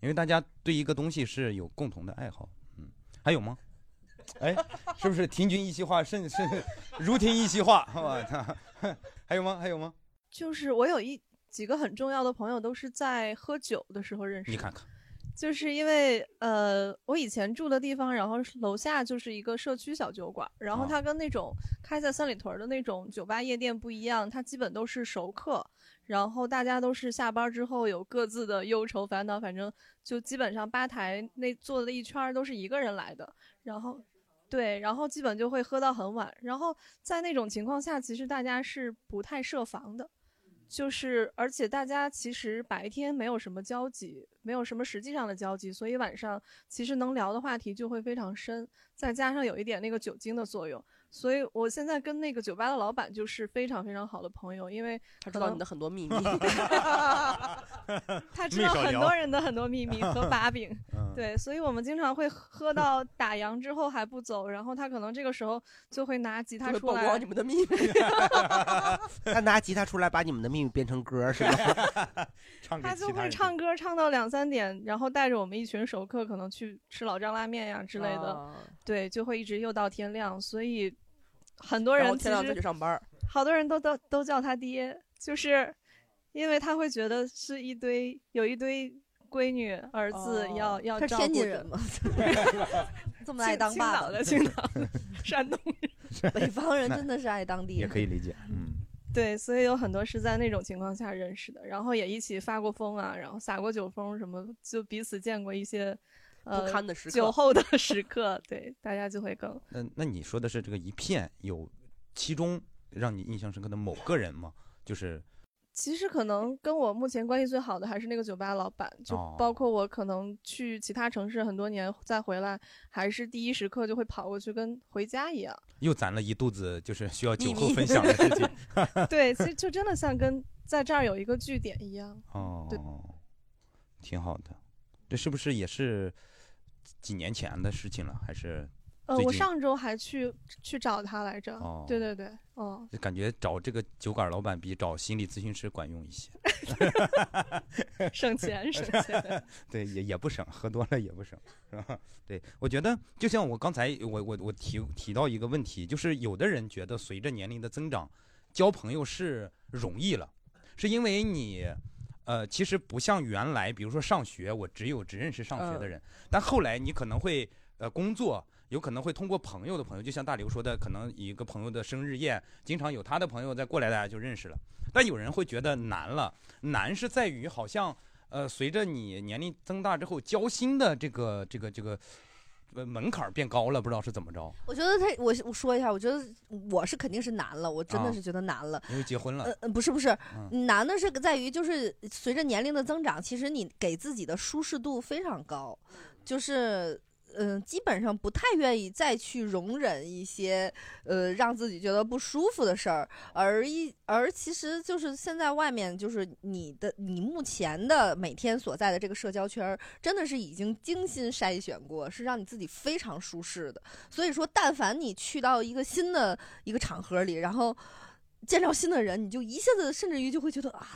因为大家对一个东西是有共同的爱好。嗯，还有吗？哎，是不是听君一席话，胜胜如听一席话？我操！还有吗？还有吗？
就是我有一几个很重要的朋友都是在喝酒的时候认识的。
你看看，
就是因为呃，我以前住的地方，然后楼下就是一个社区小酒馆，然后
啊
它跟那种开在三里屯的那种酒吧夜店不一样，它基本都是熟客，然后大家都是下班之后有各自的忧愁烦恼，反正就基本上吧台那坐的一圈儿都是一个人来的，然后。对，然后基本就会喝到很晚，然后在那种情况下，其实大家是不太设防的，就是而且大家其实白天没有什么交集，没有什么实际上的交集，所以晚上其实能聊的话题就会非常深，再加上有一点那个酒精的作用，所以我现在跟那个酒吧的老板就是非常非常好的朋友，因为
他知道你的很多秘密，
他知道很多人的很多秘密和把柄，
嗯
对，所以我们经常会喝到打烊之后还不走，然后他可能这个时候就会拿吉他出来，
曝光你们的秘密。
他拿吉他出来，把你们的秘密变成歌是吗？
唱
他就会唱歌唱到两三点，然后带着我们一群熟客可能去吃老张拉面呀之类的，
啊
对，就会一直又到天亮，所以很多人其
然后天亮再上班儿。
好多人都都都叫他爹，就是因为他会觉得是一堆有一堆闺女儿子要、要
他是
照顾着
天津人吗 这么爱当
青
爸爸
岛的青岛的 山东人，
北方人真的是爱当地
也
人。
可以理解。嗯，
对，所以有很多是在那种情况下认识的，然后也一起发过疯啊，然后撒过酒疯什么，就彼此见过一些呃
不堪的时刻
酒后的时刻，对，大家就会更
那那你说的是这个一片有其中让你印象深刻的某个人吗？就是
其实可能跟我目前关系最好的还是那个酒吧老板，就
哦
包括我可能去其他城市很多年再回来，还是第一时刻就会跑过去跟回家一样。
又攒了一肚子就是需要酒后分享的事情。
对，其实就真的像跟在这儿有一个据点一样。
哦，
对，
挺好的。这是不是也是几年前的事情了？还是
呃，我上周还去去找他来着。
哦
对对对，哦，
就感觉找这个酒馆老板比找心理咨询师管用一些，
省钱省钱。
对，也也不省，喝多了也不省，是吧？对，我觉得就像我刚才我我我提提到一个问题，就是有的人觉得随着年龄的增长，交朋友是容易了，是因为你。呃，其实不像原来，比如说上学，我只有只认识上学的人，但后来你可能会呃工作，有可能会通过朋友的朋友，就像大刘说的，可能一个朋友的生日宴，经常有他的朋友再过来，大家就认识了。但有人会觉得难了，难是在于好像呃，随着你年龄增大之后，交心的这个这个这个呃门槛儿变高了，不知道是怎么着。
我觉得他，我我说一下，我觉得我是肯定是难了，我真的
啊
是觉得难了。
因为结婚了
呃，呃不是不是，
嗯
难的是在于就是随着年龄的增长，其实你给自己的舒适度非常高，就是。嗯，基本上不太愿意再去容忍一些呃让自己觉得不舒服的事儿，而一而其实就是现在外面就是你的你目前的每天所在的这个社交圈儿，真的是已经精心筛选过，是让你自己非常舒适的。所以说，但凡你去到一个新的一个场合里，然后见着新的人，你就一下子甚至于就会觉得啊，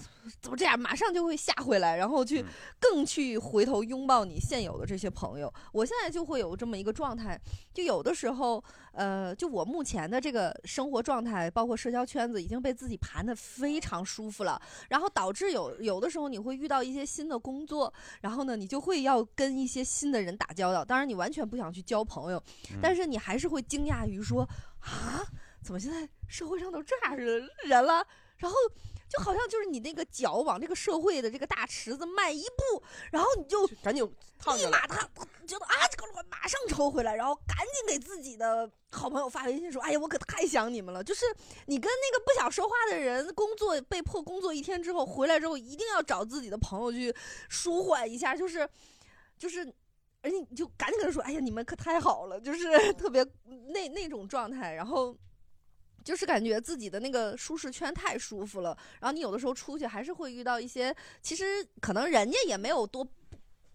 怎么这样，马上就会吓回来，然后去更去回头拥抱你现有的这些朋友。我现在就会有这么一个状态，就有的时候，呃，就我目前的这个生活状态，包括社交圈子，已经被自己盘的非常舒服了，然后导致有有的时候你会遇到一些新的工作，然后呢，你就会要跟一些新的人打交道。当然，你完全不想去交朋友，但是你还是会惊讶于说啊。怎么现在社会上都这样的人了？然后就好像就是你那个脚往这个社会的这个大池子迈一步，然后你就
赶紧烫
立马他觉得啊，这个马上抽回来，然后赶紧给自己的好朋友发微信说：“哎呀，我可太想你们了！”就是你跟那个不想说话的人工作被迫工作一天之后回来之后，一定要找自己的朋友去舒缓一下，就是就是。而且你就赶紧跟他说：“哎呀，你们可太好了！”就是 特别那那种状态，然后就是感觉自己的那个舒适圈太舒服了。然后你有的时候出去还是会遇到一些，其实可能人家也没有多，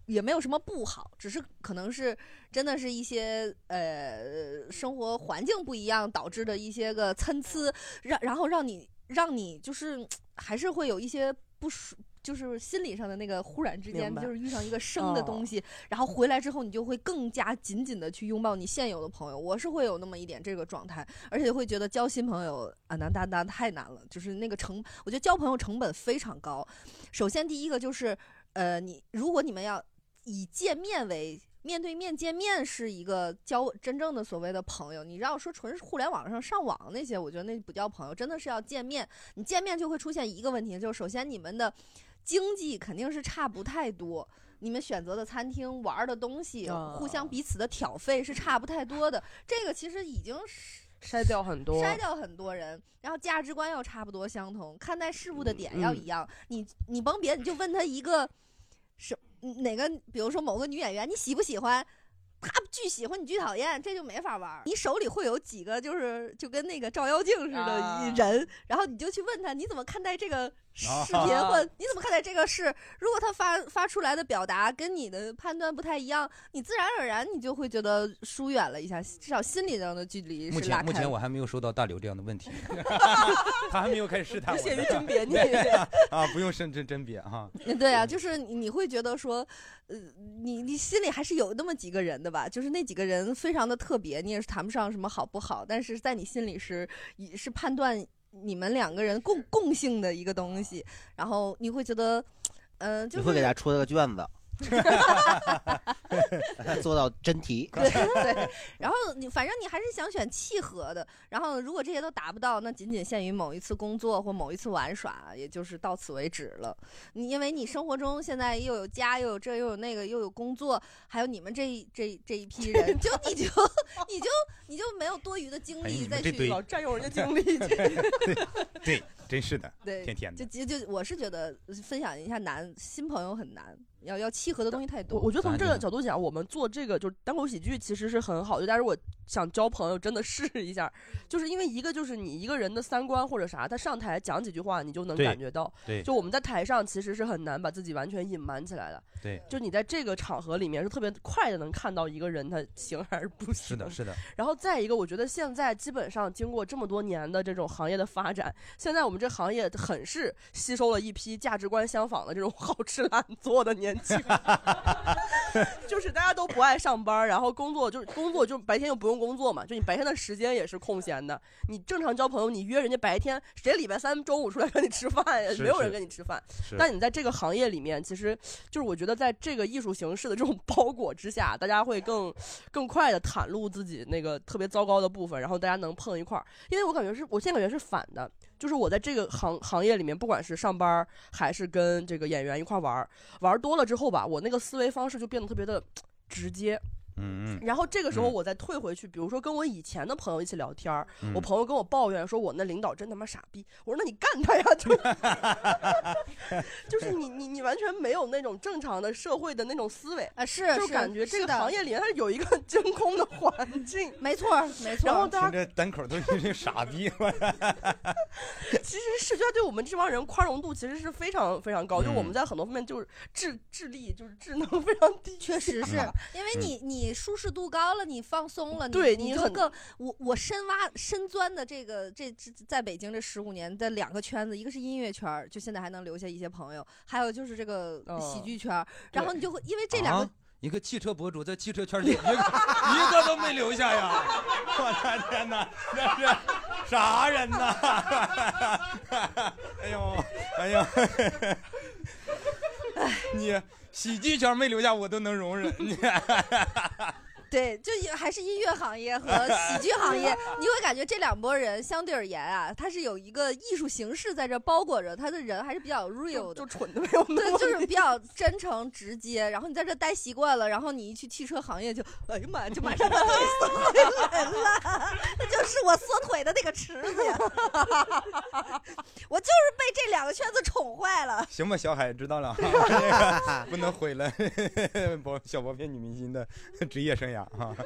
也没有什么不好，只是可能是真的是一些呃生活环境不一样导致的一些个参差，让然后让你让你就是还是会有一些不舒。就是心理上的那个忽然之间，就是遇上一个生的
哦
东西，然后回来之后，你就会更加紧紧的去拥抱你现有的朋友。我是会有那么一点这个状态，而且会觉得交新朋友啊难难难太难了，就是那个成，我觉得交朋友成本非常高。首先第一个就是，呃，你如果你们要以见面为面对面见面是一个交真正的所谓的朋友，你要说纯互联网上上网那些，我觉得那不叫朋友，真的是要见面。你见面就会出现一个问题，就是首先你们的经济肯定是差不太多。你们选择的餐厅、玩儿的东西，
啊
互相彼此的挑费是差不太多的。这个其实已经是
筛掉很多，
筛掉很多人，然后价值观要差不多相同，看待事物的点要
嗯
一样。你你甭别，你就问他一个什哪个，比如说某个女演员，你喜不喜欢？他巨喜欢，你巨讨厌，这就没法玩儿。你手里会有几个，就是就跟那个照妖镜似的
啊
人，然后你就去问他，你怎么看待这个视频，
啊
或你怎么看待这个事？如果他发发出来的表达跟你的判断不太一样，你自然而然你就会觉得疏远了一下，至少心理上的距离
目。前目前我还没有收到大刘这样的问题，他还没有开始试探我。
不屑于甄别你
啊，不用深真甄别哈。
嗯对啊，就是你你会觉得说，呃，你你心里还是有那么几个人的吧？就是那几个人非常的特别，你也是谈不上什么好不好，但是在你心里是也是判断你们两个人共共性的一个东西，然后你会觉得，嗯、就是
你会给他出个卷子，做到真题。
对对，然后你反正你还是想选契合的，然后如果这些都达不到，那仅仅限于某一次工作或某一次玩耍，也就是到此为止了。你因为你生活中现在又有家，又有这又有那个，又有工作，还有你们这一这这一批人，就你就你就你就没有多余的精
哎，
力再去
老占用人家精力去
对，真是的，
对，
天天的
就。就就我是觉得分享一下难，新朋友很难，要要契合的东西太多。
我我觉得从这个角度讲，我们做这个就是单口喜剧其实是很好的，但是我想交朋友真的试一下，就是因为一个就是你一个人的三观或者啥，他上台讲几句话，你就能感觉到。
对
就我们在台上其实是很难把自己完全隐瞒起来的。
对
就你在这个场合里面是特别快的能看到一个人他行还是不行。
是的，是的。
然后再一个，我觉得现在基本上经过这么多年的这种行业的发展，现在我们这行业很是吸收了一批价值观相仿的这种 好吃懒做的年 就是大家都不爱上班，然后工作就是工作就白天又不用工作嘛，就你白天的时间也是空闲的。你正常交朋友，你约人家白天，谁礼拜三中午出来跟你吃饭呀？没有人跟你吃饭。但你在这个行业里面，其实就是我觉得在这个艺术形式的这种 包裹之下，大家会更更快的袒露自己那个特别糟糕的部分，然后大家能碰一块儿。因为我感觉是我现在感觉是反的，就是我在这个行行业里面，不管是上班还是跟这个演员一块玩儿，玩儿多了之后吧，我那个思维方式就变得特别的直接。
嗯嗯。
然后这个时候我再退回去，比如说跟我以前的朋友一起聊天儿，
嗯。
我朋友跟我抱怨说我那领导真他妈傻逼，我说那你干他呀，就是就是你你你完全没有那种正常的社会的那种思维
啊，是
就感觉这个行业里面它有一个 真空的环境，
没错没错。
然后大家
这单口都是傻逼，
其实社交对我们这帮人宽容度其实是非常非常高，就是我们
嗯。
在很多方面就是智智力就是智能非常低，
确实是因为你你舒适度高了，你放松了，
对你
就更我我深挖深钻的这个这这在北京这十五年的两个圈子，一个是音乐圈，就现在还能留下一些朋友，还有就是这个喜剧圈儿，然后你就会因为这两个
啊一个汽车博主在汽车圈里一个 一个都没留下呀！我的天哪，这是啥人呐？哎呦，哎呦，你喜剧圈没留下我都能容忍。
对，就也还是音乐行业和喜剧行业，你会感觉这两拨人相对而言啊，他是有一个艺术形式在这包裹着，他的人还是比较 real 的，
就蠢的没有
对，就是比较真诚直接。然后你在这待习惯了，然后你一去汽车行业就，哎呀妈呀，就马上把腿缩回来了，那就是我缩腿的那个池子呀，我就是被这两个圈子宠坏了。
行吧，小海知道了，哈，这个不能毁了薄小薄片女明星的职业生涯哈。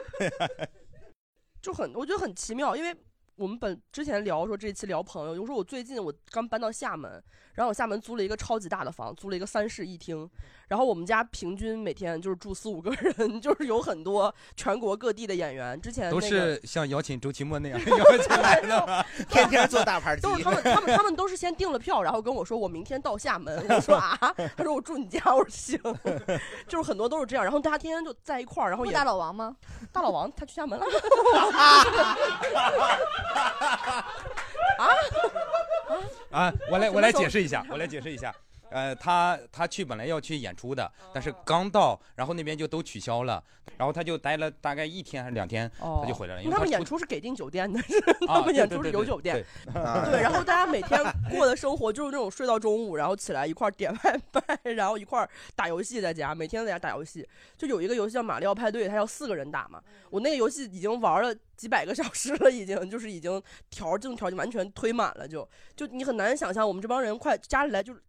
就很我觉得很奇妙，因为我们本之前聊说这一期聊朋友，我说我最近我刚搬到厦门，然后我厦门租了一个超级大的房，租了一个三室一厅，然后我们家平均每天就是住四五个人，就是有很多全国各地的演员。之前、那
都、是像邀请周奇墨那样 邀请来的吗？
天天做大盘鸡
都是他们，他们他们都是先订了票，然后跟我说我明天到厦门。我说啊，他说我住你家，我说行，就是很多都是这样。然后大家天天就在一块儿，然后也
大老王吗？
大老王他去厦门了。
啊，我来我来解释一下，我来解释一下。呃，他他去本来要去演出的，但是刚到，然后那边就都取消了，然后他就待了大概一天还是两天，他就回来了。因为
他们演出是给定酒店的，他们演出是有酒店。
对
对，然后大家每天过的生活就是那种睡到中午，然后起来一块儿点外卖，然后一块儿打游戏，在家每天在家打游戏。就有一个游戏叫《马里奥派对》，它要四个人打嘛。我那个游戏已经玩了几百个小时了，已经就是已经条这种条件完全推满了，就就你很难想象我们这帮人快加起来就是。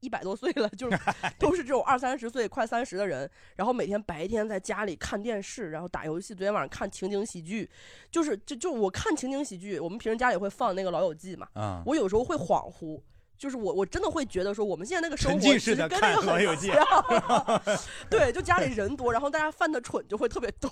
一百多岁了，就是 都是这种二三十岁、快三十的人，然后每天白天在家里看电视，然后打游戏。昨天晚上看情景喜剧，就是就就我看情景喜剧，我们平时家里会放那个《老友记》嘛，
啊
我有时候会恍惚。就是我，我真的会觉得说，我们现在那个生活
沉浸
其实
式地看
跟那个很像 对，就家里人多，然后大家犯的蠢就会特别多，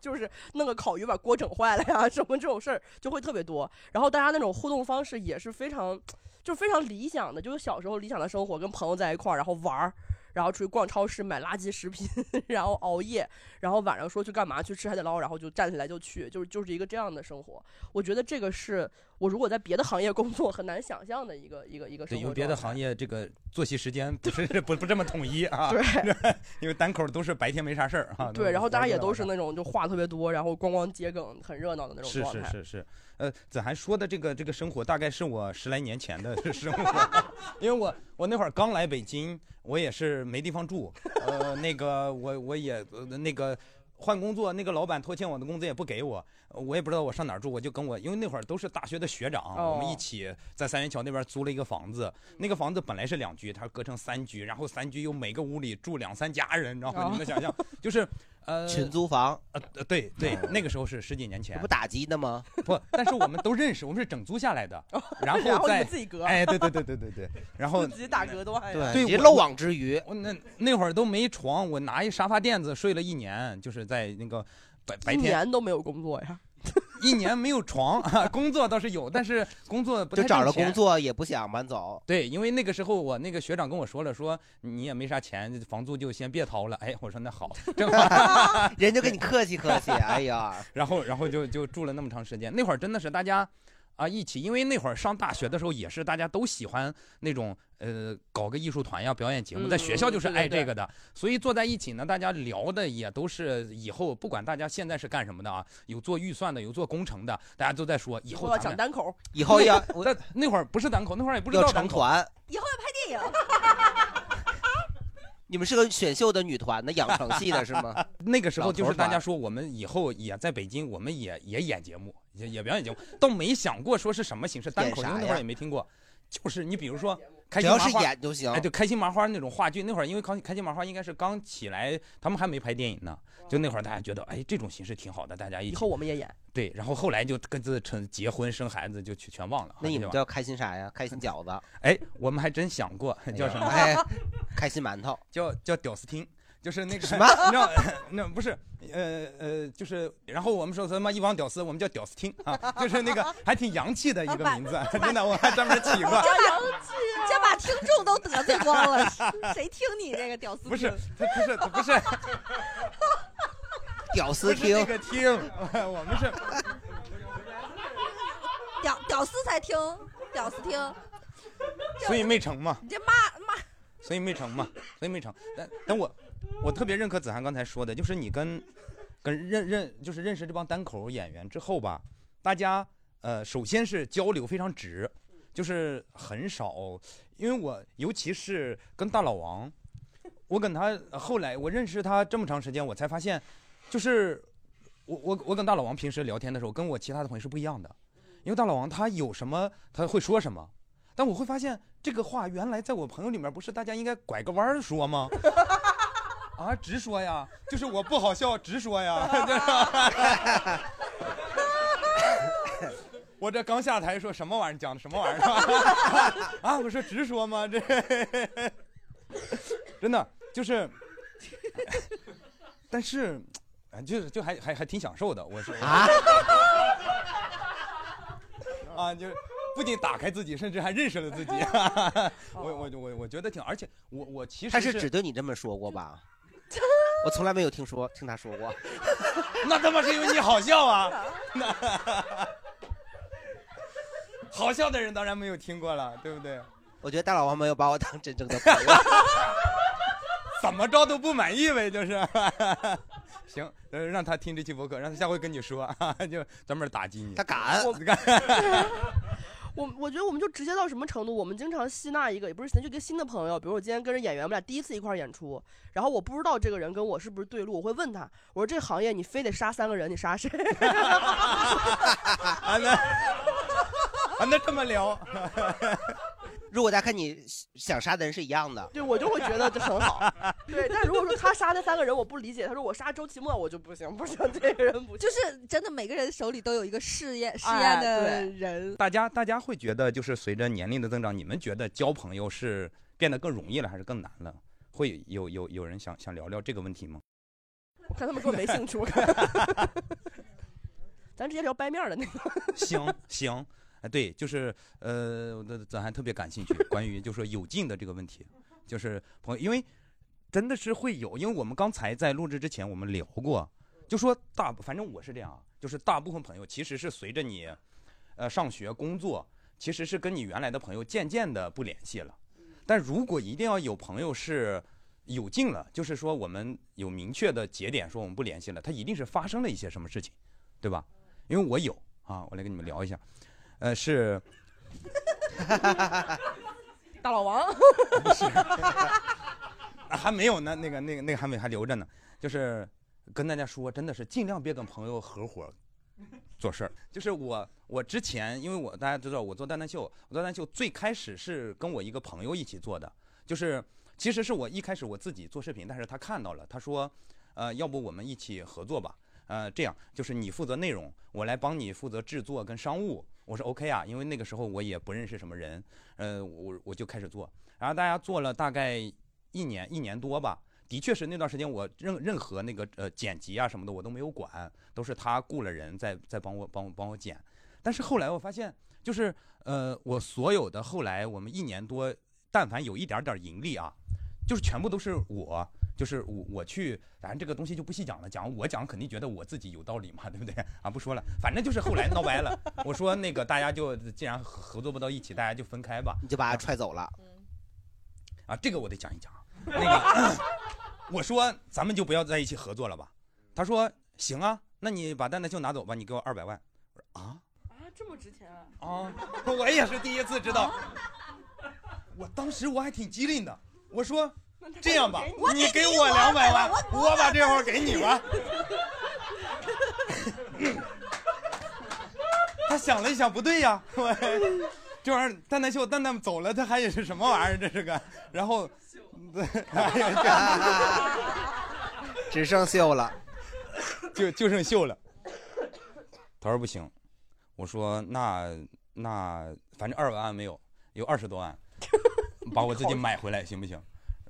就是弄个烤鱼把锅整坏了呀，什么这种事儿就会特别多。然后大家那种互动方式也是非常，就是非常理想的，就是小时候理想的生活，跟朋友在一块儿，然后玩儿。然后出去逛超市买垃圾食品，然后熬夜，然后晚上说去干嘛去吃海底捞，然后就站起来就去，就是就是一个这样的生活。我觉得这个是我如果在别的行业工作很难想象的一个一个一个生
对，
活。
因为别的行业这个作息时间不是 不不这么统一啊。
对，
因为单口都是白天没啥事儿啊。
对，然后大家也都是
那。
种就话特别多，然后咣咣接梗，很热闹的那种
是
状态。
是是是，呃，子涵说的这个这个生活，大概是我十来年前的 生活，因为我我那会儿刚来北京，我也是没地方住，呃，那个我我也呃那个。换工作，那个老板拖欠我的工资也不给我，呃我也不知道我上哪儿住，我就跟我，因为那会儿都是大学的学长，
哦
我们一起在三元桥那边租了一个房子。那个房子本来是两居，它隔成三居，然后三居又每个屋里住两三家人，你知道吗？
哦
你们想象，就是呃
群租房，
呃呃对对，那个时候是十几年前，
不打击的吗？
不，但是我们都认识，我们是整租下来的，然
然后你
再
们自己隔
哎，对对对对对对，然后
自己打隔断。
对，我
漏网之鱼。
我那那会儿都没床，我拿一沙发垫子睡了一年，就是在那个白白
一
天
年都没有工作呀。
一年没有床，工作倒是有，但是工作不太
就找了
钱
工作也不想搬走。
对，因为那个时候我那个学长跟我说了，说你也没啥钱，房租就先别掏了。哎，我说那好，正好
人就跟你客气客气。哎呀，
然后然后就就住了那么长时间。那会儿真的是大家啊一起，因为那会儿上大学的时候也是大家都喜欢那种呃搞个艺术团呀、表演节目，在学校就是爱这个的，所以坐在一起呢，大家聊的也都是以后不管大家现在是干什么的啊，有做预算的，有做工程的，大家都在说以
以后要讲单口，
以后要
那那会儿不是单口，那会儿也不知道单口。
成团。
以后要拍电影。
你们是个选秀的女团的养成系的是吗？
那个时候就是大家说，我们以后也在北京，我们也也演节目，也也表演节目，倒没想过说是什么形式，单口，
演啥
因为那会儿也没听过。就是你比如说开
只要是
心麻花
演就行
哎，对，开心麻花那种话剧，那会儿因为开开心麻花应该是刚起来，他们还没拍电影呢，就那会儿大家觉得，哎，这种形式挺好的，大家一起。
以后我们也演。
对，然后后来就各自成结婚生孩子，就全全忘了。
那你们叫开心啥呀？开心饺子。
哎，我们还真想过叫什么？
哎，开心馒头。
叫叫屌丝厅，就是那个
什么
你知道？那不是，呃呃，就是，然后我们说他妈一帮屌丝，我们叫屌丝听啊，就是那个还挺洋气的一个名字，真的，我还专门起过。
这把这把听众都得罪光了，谁听你这个屌丝？
不是，他不是，他不是。
屌丝
不是那
厅，
个厅，我们是
屌屌丝才听，屌丝听。
所以没成嘛，
你这骂骂
所以没成嘛，所以没成。但但我我特别认可子涵刚才说的，就是你跟跟认认就是认识这帮单口演员之后吧，大家呃首先是交流非常直，就是很少，因为我尤其是跟大老王，我跟他后来我认识他这么长时间，我才发现，就是我我我跟大老王平时聊天的时候，跟我其他的朋友是不一样的，因为大老王他有什么他会说什么。但我会发现这个话原来在我朋友里面不是大家应该拐个弯说吗？啊，直说呀，就是我不好笑，直说呀。我 我这刚下台说什么玩意儿，讲的什么玩意儿？啊，我说直说吗？这真的就是，但是，哎，就是就还还还挺享受的。我是
啊
啊，就是不仅打开自己，甚至还认识了自己。我我我我觉得挺，而且我我其实
他是只对你这么说过吧？我从来没有听说听他说过。
那他妈是因为你好笑啊！好笑的人当然没有听过了，对不对？
我觉得大老王没有把我当真正的朋友。
怎么着都不满意呗，就是。行，呃，让他听这期博客，让他下回跟你说，就专门打击你。
他敢
我我我觉得我们就直接到什么程度？我们经常吸纳一个，也不是新，就跟新的朋友。比如我今天跟着演员，我们俩第一次一块演出，然后我不知道这个人跟我是不是对路，我会问他，我说这行业你非得杀三个人，你杀谁？
啊那啊那这么聊，
如果他看你想杀的人是一样的，
对我就会觉得这很好。对，但如果说他杀那三个人我不理解，他说我杀周奇墨我就不行，不行，这个人不行。
就是真的每个人手里都有一个试验试
哎
验的
对
人。
大家大家会觉得，就是随着年龄的增长，你们觉得交朋友是变得更容易了，还是更难了？会有有有人想想聊聊这个问题吗？
我看他们说没兴趣，我看。咱直接聊掰面儿的那个。
行行，对，就是呃，我咱还特别感兴趣，关于就是说有劲的这个问题，就是朋友，因为真的是会有，因为我们刚才在录制之前我们聊过，就说大，反正我是这样，就是大部分朋友其实是随着你，呃，上学工作，其实是跟你原来的朋友渐渐的不联系了，但如果一定要有朋友是。有劲了，就是说我们有明确的节点，说我们不联系了，他一定是发生了一些什么事情，对吧？因为我有啊，我来跟你们聊一下，呃，是
大老王，
啊还没有呢，那个那个那个还没还留着呢，就是跟大家说，真的是尽量别跟朋友合伙做事儿。就是我我之前，因为我大家知道我做蛋蛋秀，我做蛋蛋秀最开始是跟我一个朋友一起做的，就是其实是我一开始我自己做视频，但是他看到了，他说，呃，要不我们一起合作吧。呃，这样就是你负责内容，我来帮你负责制作跟商务。我说 OK 啊，因为那个时候我也不认识什么人，呃，我我就开始做。然后大家做了大概一年一年多吧，的确是那段时间我任任何那个呃剪辑啊什么的我都没有管，都是他雇了人在在帮我帮我帮我剪。但是后来我发现，就是呃我所有的后来我们一年多，但凡有一点点盈利啊，就是全部都是我。就是我我去，反正这个东西就不细讲了，讲我讲肯定觉得我自己有道理嘛，对不对？啊，不说了，反正就是后来闹掰了。我说那个大家就既然合合作不到一起，大家就分开吧。
你就把他踹走了。
啊，这个我得讲一讲。那个，我说咱们就不要在一起合作了吧。他说行啊，那你把蛋蛋秀拿走吧，你给我二百万。我说啊
啊，这么值钱啊！
啊，我也是第一次知道。我当时我还挺机灵的，我说。这样吧，你给我两百万，我把这会儿给你吧。他想了一想，不对呀，这玩意儿蛋蛋秀蛋蛋走了，他还是什么玩意儿？这是个，然后，哎呀，
只剩秀了，
就就剩秀了。他说不行，我说那那反正二百万没有，有二十多万，把我自己买回来行不行？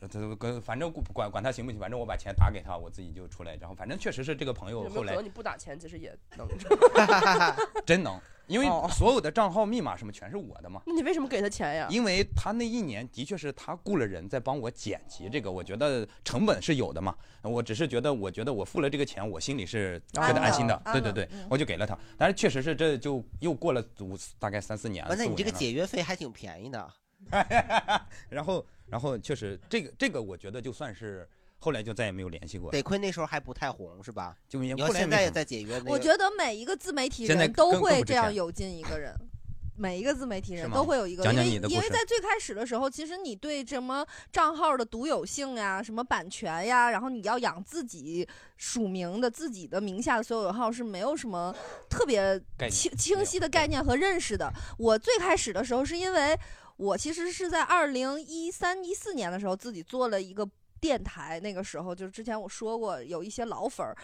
他跟反正管管他行不行，反正我把钱打给他，我自己就出来。然后反正确实是这个朋友后来，
你不打钱其实也能
真能，因为所有的账号密码什么全是我的嘛。
那你为什么给他钱呀？
因为他那一年的确是他雇了人在帮我剪辑这个，我觉得成本是有的嘛。我只是觉得，我觉得我付了这个钱，我心里是觉得安心的。对对对，我就给了他。但是确实是这就又过了五大概三四年。
那你这个解约费还挺便宜的。
然后。然后确实，这个这个我觉得就算是后来就再也没有联系过。
得亏那时候还不太红，是吧？
就
你要现在也在解约、那个。
我觉得每一个自媒体人都会这样有进一个人，每一个自媒体人都会有一个，因为因为在最开始的时候，其实你对什么账号的独有性呀、什么版权呀，然后你要养自己署名的自己的名下的所有号是没有什么特别清清晰的概念和认识的。我最开始的时候是因为。我其实是在二零一三一四年的时候自己做了一个电台，那个时候就是之前我说过，有一些老粉儿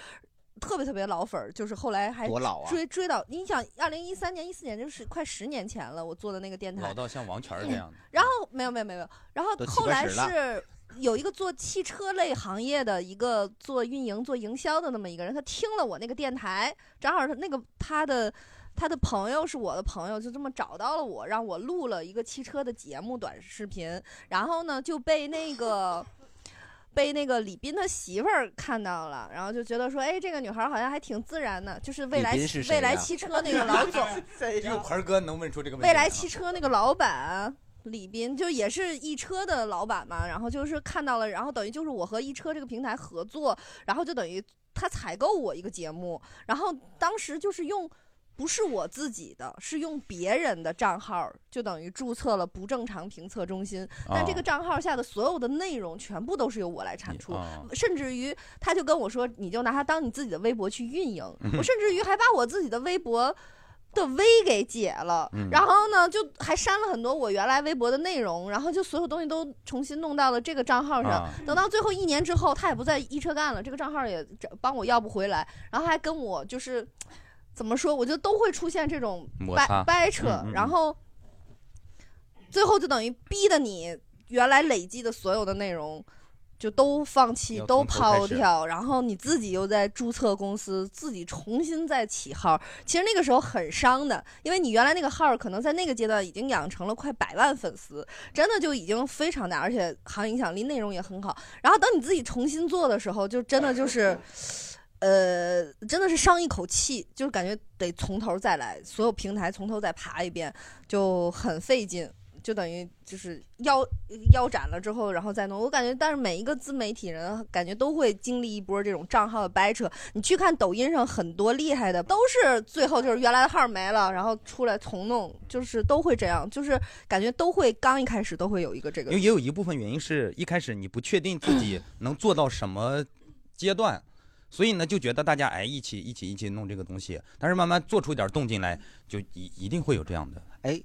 特别特别老粉儿，就是后来还
多老啊
追追到，你想，二零一三年、一四年，就是快十年前了，我做的那个电台
老，到像王权儿 这样的。
然后没有没有没有，然后后来是有一个做汽车类行业的一个做运营、做营销的那么一个人，他听了我那个电台，正好他那个他的。他的朋友是我的朋友，就这么找到了我，让我录了一个汽车的节目短视频，然后呢就被那个被那个李斌他媳妇儿看到了，然后就觉得说，哎，这个女孩好像还挺自然的，就是未来未来汽车那个老总，
只有盆哥能问出这个问题。
未来汽车那个老板李斌，就也是易车的老板嘛，然后就是看到了，然后等于就是我和易车这个平台合作，然后就等于他采购我一个节目，然后当时就是用。不是我自己的，是用别人的账号，就等于注册了不正常评测中心。但这个
哦
账号下的所有的内容全部都是由我来产出，
哦
甚至于他就跟我说，你就拿它当你自己的微博去运营。
嗯
我甚至于还把我自己的微博的微给解了，
嗯
然后呢，就还删了很多我原来微博的内容，然后就所有东西都重新弄到了这个账号上。
啊
等到最后一年之后，他也不在一车干了，这个账号也找帮我要不回来，然后还跟我就是怎么说，我觉得都会出现这种掰
摩擦
掰扯，
嗯嗯嗯
然后最后就等于逼的你原来累积的所有的内容。就都放弃，
要
都
从头开始
抛掉，然后你自己又在注册公司，自己重新再起号。其实那个时候很伤的，因为你原来那个号可能在那个阶段已经养成了快百万粉丝，真的就已经非常大，而且行业影响力、内容也很好。然后等你自己重新做的时候，就真的就是。呃，真的是伤一口气，就是感觉得从头再来，所有平台从头再爬一遍，就很费劲，就等于就是腰腰斩了之后，然后再弄。我感觉，但是每一个自媒体人感觉都会经历一波这种账号的掰扯。你去看抖音上很多厉害的，都是最后就是原来的号没了，然后出来重弄，就是都会这样，就是感觉都会刚一开始都会有一个这个
因为也有一部分原因是一开始你不确定自己 能做到什么阶段，所以呢就觉得大家哎一起一起一起弄这个东西，但是慢慢做出点动静来，就一一定会有这样的。
哎，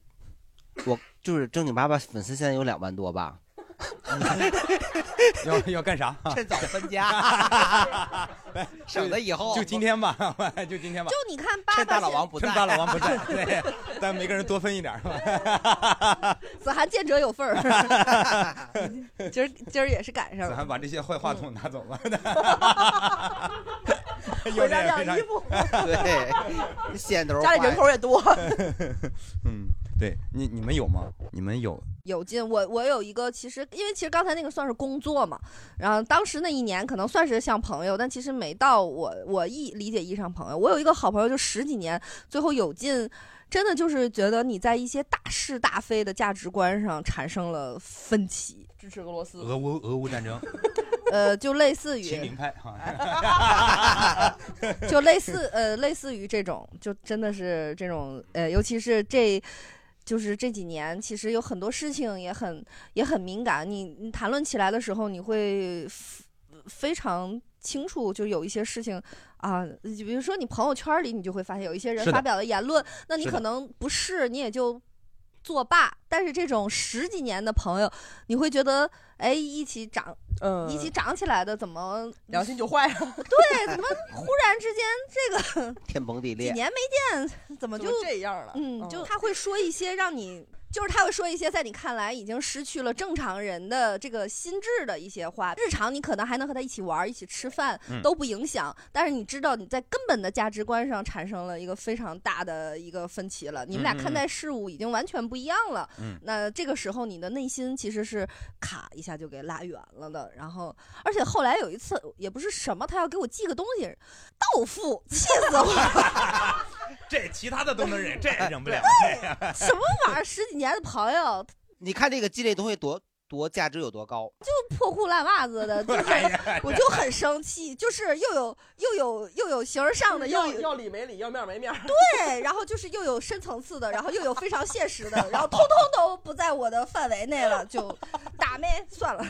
我就是正经八百粉丝现在有两万多吧？
要要干啥？
趁早分家，省得以后
就今天吧，就今天吧。
就你看爸爸
趁大老王不在
趁大老王不在，对，咱每个人多分一点儿是吧？
子涵见者有份儿，今儿今儿也是赶上了。
咱把这些坏话筒拿走了。
回家晾衣服
对，线头
家里人口也多。
嗯，对你你们有吗？你们有？
有进，我我有一个，其实因为其实刚才那个算是工作嘛，然后当时那一年可能算是像朋友，但其实没到我我意理解意义上朋友。我有一个好朋友，就十几年，最后有进，真的就是觉得你在一些大是大非的价值观上产生了分歧，支持俄罗斯，
俄乌俄乌战争，
呃，就类似于
秦岭派哈，
就类似呃，类似于这种，就真的是这种呃，尤其是这。就是这几年，其实有很多事情也很也很敏感。你你谈论起来的时候，你会非常清楚，就有一些事情啊，比如说你朋友圈里，你就会发现有一些人发表的言论，那你可能不是，你也就作罢。但是这种十几年的朋友，你会觉得，哎，一起长，
嗯
一起长起来的，怎么
良心就坏了？
对，怎么忽然之间这个
天崩地裂。
几年没见，怎么就
这样了
嗯，
嗯
就他会说一些让你。就是他会说一些在你看来已经失去了正常人的这个心智的一些话。日常你可能还能和他一起玩、一起吃饭
嗯
都不影响，但是你知道你在根本的价值观上产生了一个非常大的一个分歧了。你们俩看待事物已经完全不一样了。
嗯
那这个时候你的内心其实是卡一下就给拉远了的。然后，而且后来有一次也不是什么，他要给我寄个东西，豆腐，气死我了。
这其他的都能忍，这忍不了。
什么玩意儿？十几年的朋友，
你看这个积累东西多多价值有多高？
就破裤烂袜子的，就 是我就很生气，就是又有又有又有形而上的，又
要
有
要理没理，要面没面。
对，然后就是又有深层次的，然后又有非常现实的，然后通通都不在我的范围内了，就打没算了。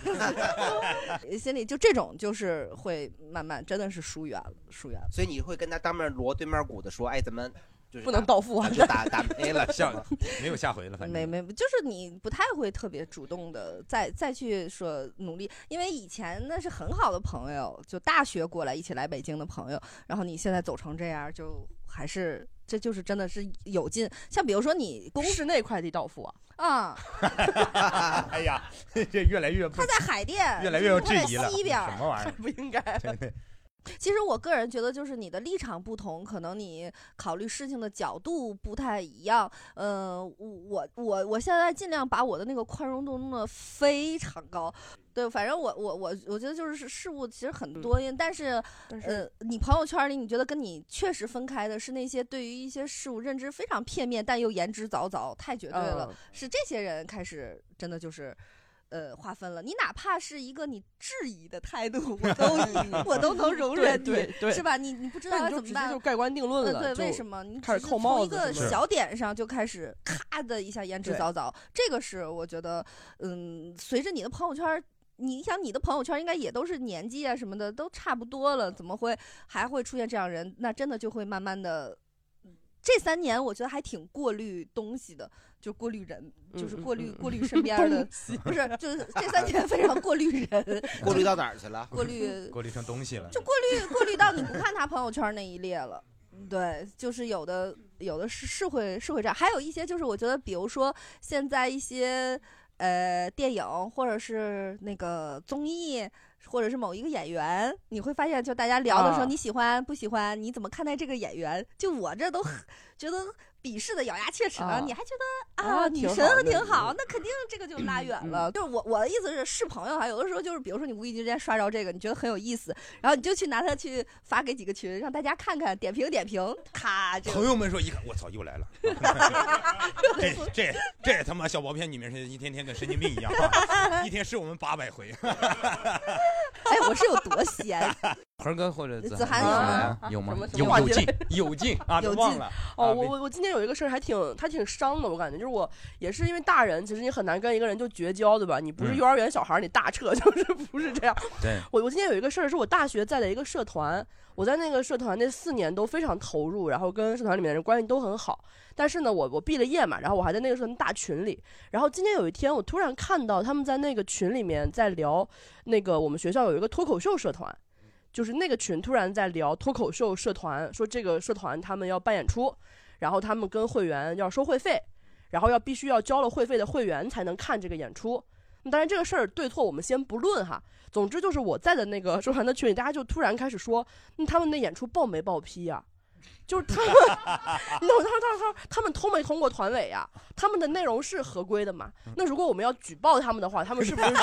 心里就这种就是会慢慢真的是疏远了，疏远了。
所以你会跟他当面锣对面鼓的说，哎，咱们就是
不能到付啊
就打打没了，
下没有下回了，反正
没没，就是你不太会特别主动的再再去说努力，因为以前那是很好的朋友，就大学过来一起来北京的朋友，然后你现在走成这样，就还是这就是真的是有劲。像比如说你公
室内快递到付啊，
啊，
哎呀，这越来越不
他在海淀，
越来越有质疑了，
西边
什么玩意儿？
不应该。
其实我个人觉得，就是你的立场不同，可能你考虑事情的角度不太一样。呃，我我我现在尽量把我的那个宽容度弄得非常高。对，反正我我我我觉得就是事物其实很多，因但是呃，你朋友圈里你觉得跟你确实分开的是那些对于一些事物认知非常片面，但又言之凿凿，太绝对了，
嗯
是这些人开始真的就是。呃，划分了，你哪怕是一个你质疑的态度，我都 我都能容忍你，
对对对
是吧？你你不知道
那你就
该怎么办，
就盖棺定论了
呃对，为什么？你
开始扣
只是从一个小点上就开始咔的一下言之
对
凿凿，这个是我觉得，嗯，随着你的朋友圈儿。你想，你的朋友圈儿应该也都是年纪啊什么的都差不多了，怎么会还会出现这样人？那真的就会慢慢的，这三年我觉得还挺过滤东西的，就过滤人，就是
嗯
过滤过滤身边的，不是，就是这三年 非常过滤人，
过滤到哪儿去了？
过滤
过滤成东西了，
就过滤过滤到你不 看他朋友圈那一列了。对，就是有的有的是是会是会这样，还有一些就是我觉得，比如说现在一些呃电影或者是那个综艺。或者是某一个演员，你会发现，就大家聊的时候，
啊
你喜欢不喜欢？你怎么看待这个演员？就我这都很觉得鄙视的咬牙切齿了，
啊
你还觉得
啊
啊，女神
挺好
挺好，那肯定这个就拉远
嗯
了。就是我我的意思是是朋友哈，有的时候就是比如说你无意之间刷着这个，你觉得很有意思，然后你就去拿它去发给几个群，让大家看看，点评点评，咔就
朋友们说一看，我操，又来了，这这这他妈小薄片，你们是一天天跟神经病一样啊，一天是我们八百回。
哎，我是有多闲？
鹏哥或者
子
涵
涵
有吗？有劲有劲啊，都忘了。
哦，
啊
我我我今天有一个事儿还挺还挺伤的，我感觉就是我也是因为大人，其实你很难跟一个人就绝交，对吧？你不是
嗯
幼儿园小孩儿，你大撤 就是不是这样。
对，
我我今天有一个事儿，是我大学在的一个社团，我在那个社团那四年都非常投入，然后跟社团里面的人关系都很好。但是呢，我我毕了业嘛，然后我还在那个社团大群里。然后今天有一天，我突然看到他们在那个群里面在聊那个我们学校有一个脱口秀社团，就是那个群突然在聊脱口秀社团，说这个社团他们要办演出，然后他们跟会员要收会费，然后要必须要交了会费的会员才能看这个演出。当然这个事儿对错我们先不论哈，总之就是我在的那个社团的群里，大家就突然开始说，那他们那演出报没报批呀、就是他们，你懂他说他说他们通没通过团委呀、他们的内容是合规的嘛？那如果我们要举报他们的话，他们是不是就？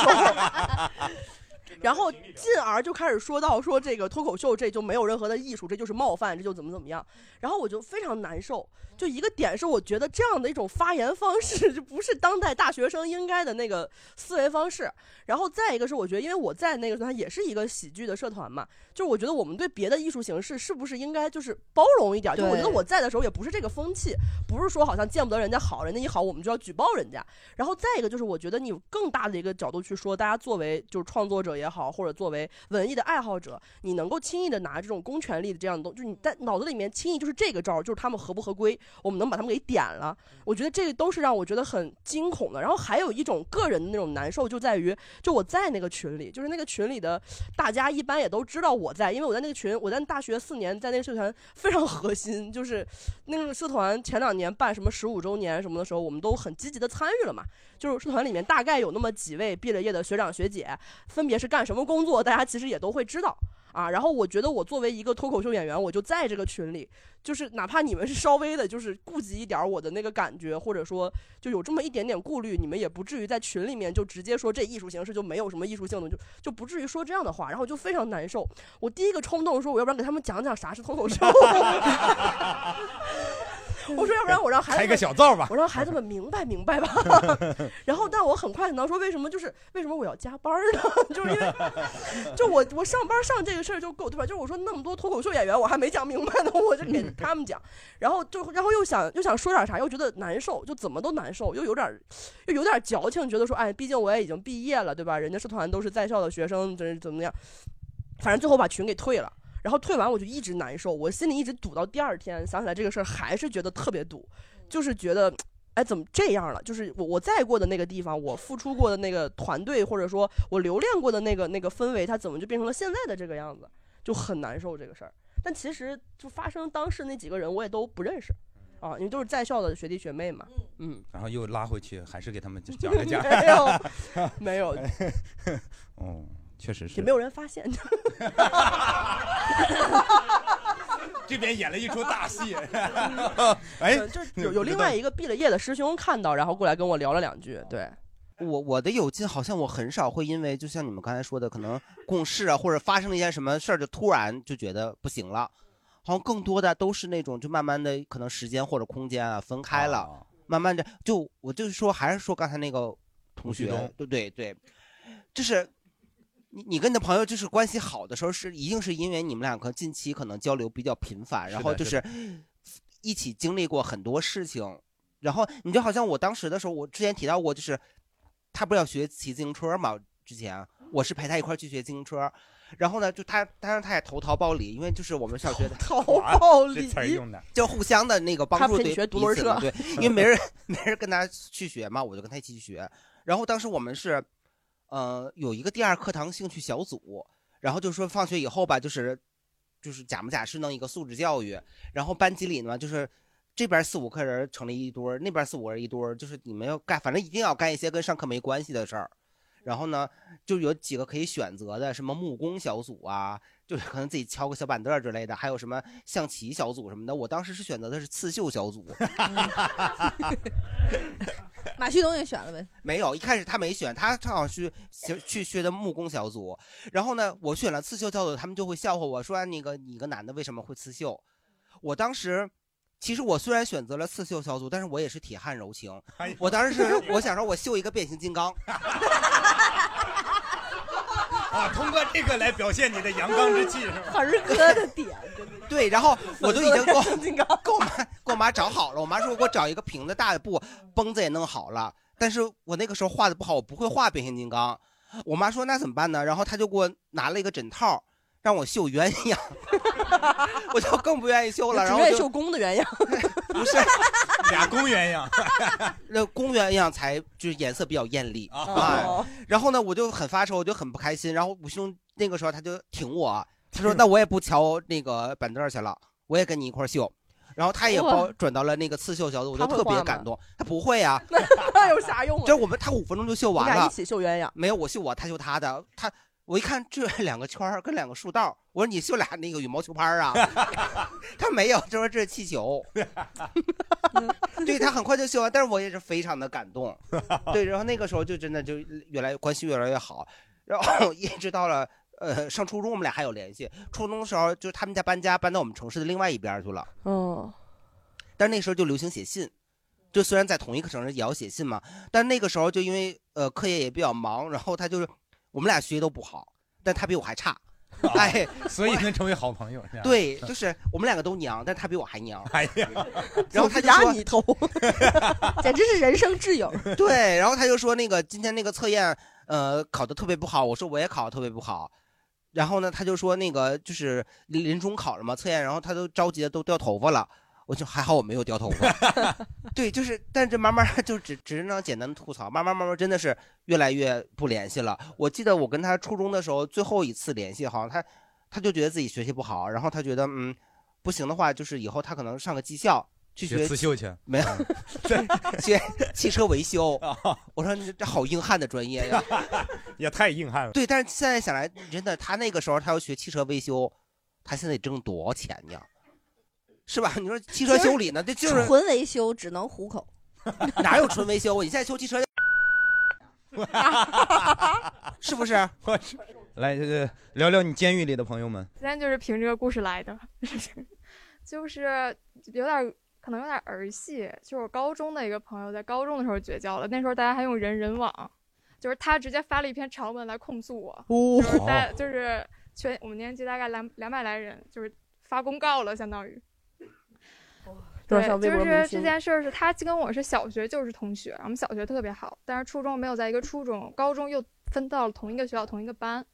然后进而就开始说到说这个脱口秀这就没有任何的艺术，这就是冒犯，这就怎么怎么样。然后我就非常难受。就一个点是，我觉得这样的一种发言方式就不是当代大学生应该的那个思维方式。然后再一个是，我觉得因为我在那个社团也是一个喜剧的社团嘛，就是我觉得我们对别的艺术形式是不是应该就是包容一点？就我觉得我在的时候也不是这个风气，不是说好像见不得人家好，人家一好我们就要举报人家。然后再一个就是，我觉得你有更大的一个角度去说，大家作为就是创作者也好，或者作为文艺的爱好者，你能够轻易的拿这种公权力的这样的东，就是你在脑子里面轻易就是这个招，就是他们合不合规，我们能把他们给点了。我觉得这个都是让我觉得很惊恐的。然后还有一种个人的那种难受，就在于就我在那个群里，就是那个群里的大家一般也都知道我在，因为我在那个群，我在大学四年在那个社团非常核心，就是那个社团前两年办什么十五周年什么的时候，我们都很积极的参与了嘛。就是社团里面大概有那么几位毕了业的学长学姐，分别是干什么工作，大家其实也都会知道啊。然后我觉得我作为一个脱口秀演员，我就在这个群里，就是哪怕你们是稍微的，就是顾及一点儿我的那个感觉，或者说就有这么一点点顾虑，你们也不至于在群里面就直接说这艺术形式就没有什么艺术性的，就就不至于说这样的话，然后就非常难受。我第一个冲动说，我要不然给他们讲讲啥是脱口秀。我说，要不然我让孩子们
开个小灶吧
我让孩子们明白明白吧。然后，但我很快想到说，为什么就是为什么我要加班呢？就是因为就我我上班上这个事儿就够对吧？就是我说那么多脱口秀演员，我还没讲明白呢，我就给他们讲。然后就然后又想又想说点啥，又觉得难受，就怎么都难受，又有点又有点矫情，觉得说哎，毕竟我也已经毕业了，对吧？人家社团都是在校的学生，这怎么样？反正最后把群给退了。然后退完我就一直难受，我心里一直堵到第二天，想起来这个事儿还是觉得特别堵，就是觉得。哎，怎么这样了？就是我我在过的那个地方，我付出过的那个团队，或者说我留恋过的那个那个氛围，它怎么就变成了现在的这个样子？就很难受这个事儿。但其实就发生当时那几个人，我也都不认识，啊，因为都是在校的学弟学妹嘛。嗯，
然后又拉回去，还是给他们讲了讲。
没有，没有。
哦，确实是。
也没有人发现。
这边演了一出大戏。哎，
就是有有另外一个毕了业的师兄看到，然后过来跟我聊了两句。对，
我我的有劲好像我很少会因为就像你们刚才说的，可能共事啊，或者发生了一些什么事儿，就突然就觉得不行了。好像更多的都是那种就慢慢的可能时间或者空间啊分开了，慢慢的就我就是说还是说刚才那个同学，对对对，就是。你你跟你的朋友就是关系好的时候，是一定是因为你们两个近期可能交流比较频繁，然后就是一起经历过很多事情，然后你就好像我当时的时候，我之前提到过，就是他不是要学骑自行车嘛？之前我是陪他一块去学自行车，然后呢，就他当然他也投桃报李，因为就是我们小学的
投报李
词儿用的，
就互相的那个帮助对
学独轮车，
对，因为没人没人跟他去学嘛，我就跟他一起去学，然后当时我们是。呃，有一个第二课堂兴趣小组，然后就说放学以后吧，就是就是假模假式弄一个素质教育，然后班级里呢，就是这边四五个人成立一堆那边四五个人一堆就是你们要干，反正一定要干一些跟上课没关系的事儿。然后呢，就有几个可以选择的，什么木工小组啊，就是可能自己敲个小板凳之类的，还有什么象棋小组什么的。我当时是选择的是刺绣小组。
马旭东也选了呗？
没有，一开始他没选，他正好去去学的木工小组。然后呢，我选了刺绣小组，他们就会笑话我说：“那个你个男的为什么会刺绣？”我当时其实我虽然选择了刺绣小组，但是我也是铁汉柔情。我当时是我想说，我绣一个变形金刚。
啊，通过这个来表现你的阳刚之气是吧？
儿歌的点真的，
对，然后我都已经给我给我妈给我妈找好了。我妈说给我找一个瓶子大的布，绷子也弄好了。但是我那个时候画的不好，我不会画变形金刚。我妈说那怎么办呢？然后她就给我拿了一个枕套，让我绣鸳鸯。我就更不愿意绣了，然后
愿意绣公的鸳鸯，
不是
俩公鸳鸯，
那公鸳鸯才就是颜色比较艳丽啊。然后呢，我就很发愁，我就很不开心。然后武兄那个时候他就挺我，他说那我也不瞧那个板凳去了，我也跟你一块绣。然后他也包转到了那个刺绣小组，我就特别感动。他不会呀，
那有啥用？
就我们他五分钟就绣完了，
一起绣鸳鸯。
没有我绣我，他绣他的，他。我一看这 两个圈儿跟两个竖道，我说你绣俩那个羽毛球拍儿啊？他没有，就说这是气球。对他很快就绣完，但是我也是非常的感动。对，然后那个时候就真的就越来关系越来越好，然后一直到了呃上初中，我们俩还有联系。初中的时候，就是他们家搬家搬到我们城市的另外一边去了。
哦。
但那时候就流行写信，就虽然在同一个城市也要写信嘛，但那个时候就因为呃课业也比较忙，然后他就是。我们俩学习都不好，但他比我还差，哎，
所以能成为好朋友。
对，就是我们两个都娘，但他比我还娘。
哎呀，
然后他就
压你头，简直是人生挚友。
对，然后他就说那个今天那个测验，呃，考的特别不好。我说我也考的特别不好。然后呢，他就说那个就是临临中考了嘛，测验，然后他都着急的都掉头发了。我就还好，我没有掉头发。对，就是，但这慢慢就只只是那简单的吐槽，慢慢慢慢真的是越来越不联系了。我记得我跟他初中的时候最后一次联系，好像他他就觉得自己学习不好，然后他觉得嗯不行的话，就是以后他可能上个技校去
学刺绣去，
没有 学汽车维修。我说你这好硬汉的专业呀，
也太硬汉了。
对，但是现在想来，真的他那个时候他要学汽车维修，他现在挣多少钱呢？是吧？你说汽车修理呢？这就是
纯维修，只能糊口。
哪有纯维修？你现在修汽车，是不是？
来，这个聊聊你监狱里的朋友们。
今天就是凭这个故事来的，就是有点可能有点儿戏。就是我高中的一个朋友，在高中的时候绝交了。那时候大家还用人人网，就是他直接发了一篇长文来控诉我，就是在 就是全我们年级大概两两百来人，就是发公告了，相当于。对，就是这件事儿是他跟我是小学就是同学，我们小学特别好，但是初中没有在一个初中，高中又分到了同一个学校同一个班，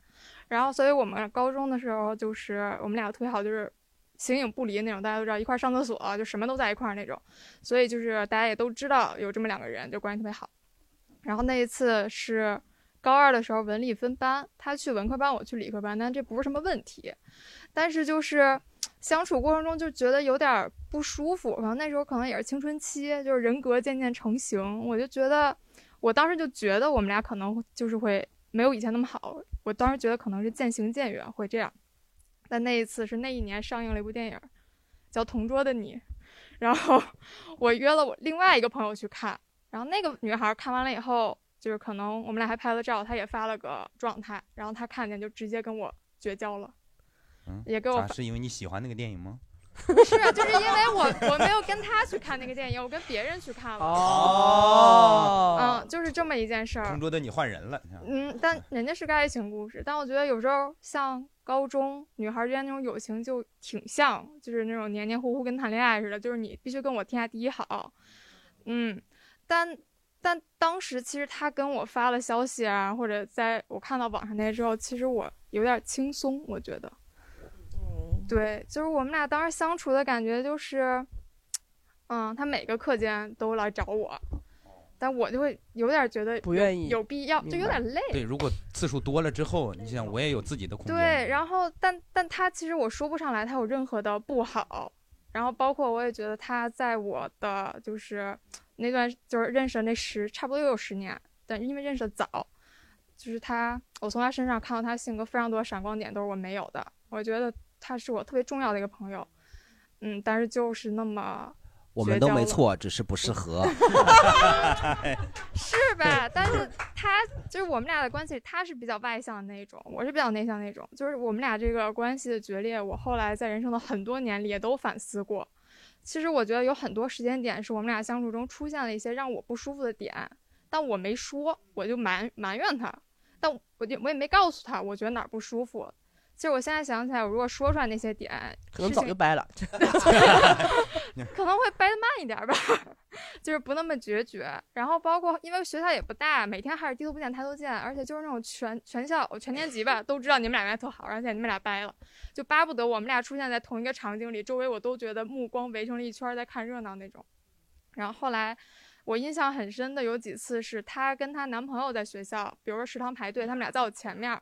然后，所以我们高中的时候就是我们俩特别好，就是形影不离那种，大家都知道一块儿上厕所，就什么都在一块儿那种。所以就是大家也都知道有这么两个人，就关系特别好。然后那一次是高二的时候文理分班，他去文科班，我去理科班，但这不是什么问题。但是就是相处过程中就觉得有点不舒服，然后那时候可能也是青春期，就是人格渐渐成型，我就觉得，我当时就觉得我们俩可能就是会没有以前那么好，我当时觉得可能是渐行渐远会这样。但那一次是那一年上映了一部电影，叫《同桌的你》，然后我约了我另外一个朋友去看，然后那个女孩看完了以后，就是可能我们俩还拍了照，她也发了个状态，然后她看见就直接跟我绝交了。
嗯，
也给我
咋是因为你喜欢那个电影吗？
不 是，就是因为我我没有跟他去看那个电影，我跟别人去看了。
哦
嗯，就是这么一件事儿
同。桌的你换人了，
嗯，但人家是个爱情故事，但我觉得有时候像高中女孩之间那种友情就挺像，就是那种黏黏糊糊跟谈恋爱似的，就是你必须跟我天下第一好。嗯，但但当时其实他跟我发了消息啊，或者在我看到网上那些之后，其实我有点轻松，我觉得。对，就是我们俩当时相处的感觉就是，嗯，他每个课间都来找我，但我就会有点觉得
不愿意
有必要，就有点累。
对，如果次数多了之后，你想我也有自己的空间。
对，然后但但他其实我说不上来他有任何的不好，然后包括我也觉得他在我的就是那段就是认识的那十差不多又有十年，但因为认识的早，就是他我从他身上看到他性格非常多的闪光点都是我没有的，我觉得他是我特别重要的一个朋友，嗯，但是就是那么
我们都没错，只是不适合。
是吧？但是他就是我们俩的关系，他是比较外向的那种，我是比较内向那种。就是我们俩这个关系的决裂，我后来在人生的很多年里也都反思过。其实我觉得有很多时间点是我们俩相处中出现了一些让我不舒服的点，但我没说，我就埋埋怨他，但我就我也没告诉他，我觉得哪儿不舒服。其实我现在想起来，我如果说出来那些点，
可能早就掰了。
可能会掰得慢一点吧，就是不那么决绝。然后包括因为学校也不大，每天还是低头不见抬头见，而且就是那种全全校全年级吧都知道你们俩关系特好，而且你们俩掰了，就巴不得我们俩出现在同一个场景里，周围我都觉得目光围成了一圈儿在看热闹那种。然后后来我印象很深的有几次是她跟她男朋友在学校，比如说食堂排队，他们俩在我前面儿。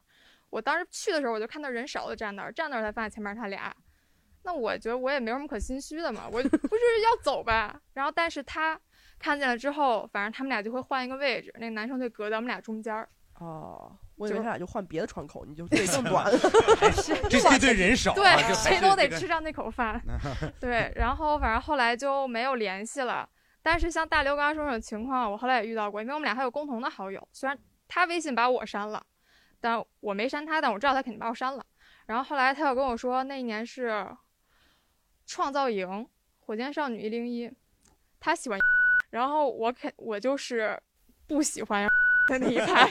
我当时去的时候，我就看到人少的站那儿，站那儿才发现前面他俩。那我觉得我也没有什么可心虚的嘛，我 不是要走呗？然后但是他看见了之后，反正他们俩就会换一个位置，那个男生就隔在我们俩中间儿。
哦，我以为他俩就换别的窗口，你就 对更短。
这这队人少啊，
对，谁都得吃上那口饭。对，然后反正后来就没有联系了。但是像大刘刚刚说那种情况，我后来也遇到过，因为我们俩还有共同的好友，虽然他微信把我删了，但我没删他，但我知道他肯定把我删了。然后后来他又跟我说，那一年是创造营火箭少女一零一，他喜欢，然后我肯我就是不喜欢的那一派，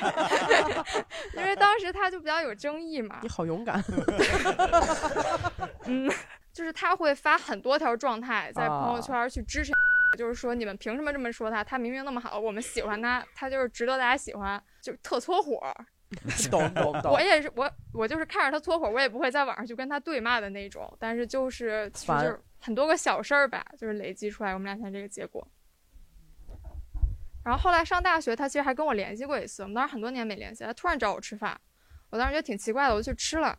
因为当时他就比较有争议嘛。
你好勇敢。
嗯，就是他会发很多条状态在朋友圈去支持，就是说你们凭什么这么说他？他明明那么好，我们喜欢他，他就是值得大家喜欢，就是特搓火。
懂懂懂。
我也是，我我就是看着他搓火，我也不会在网上去跟他对骂的那种。但是就是其实就是很多个小事儿吧，就是累积出来我们俩现在这个结果。然后后来上大学，他其实还跟我联系过一次，我们当时很多年没联系，他突然找我吃饭，我当时觉得挺奇怪的，我就去吃了。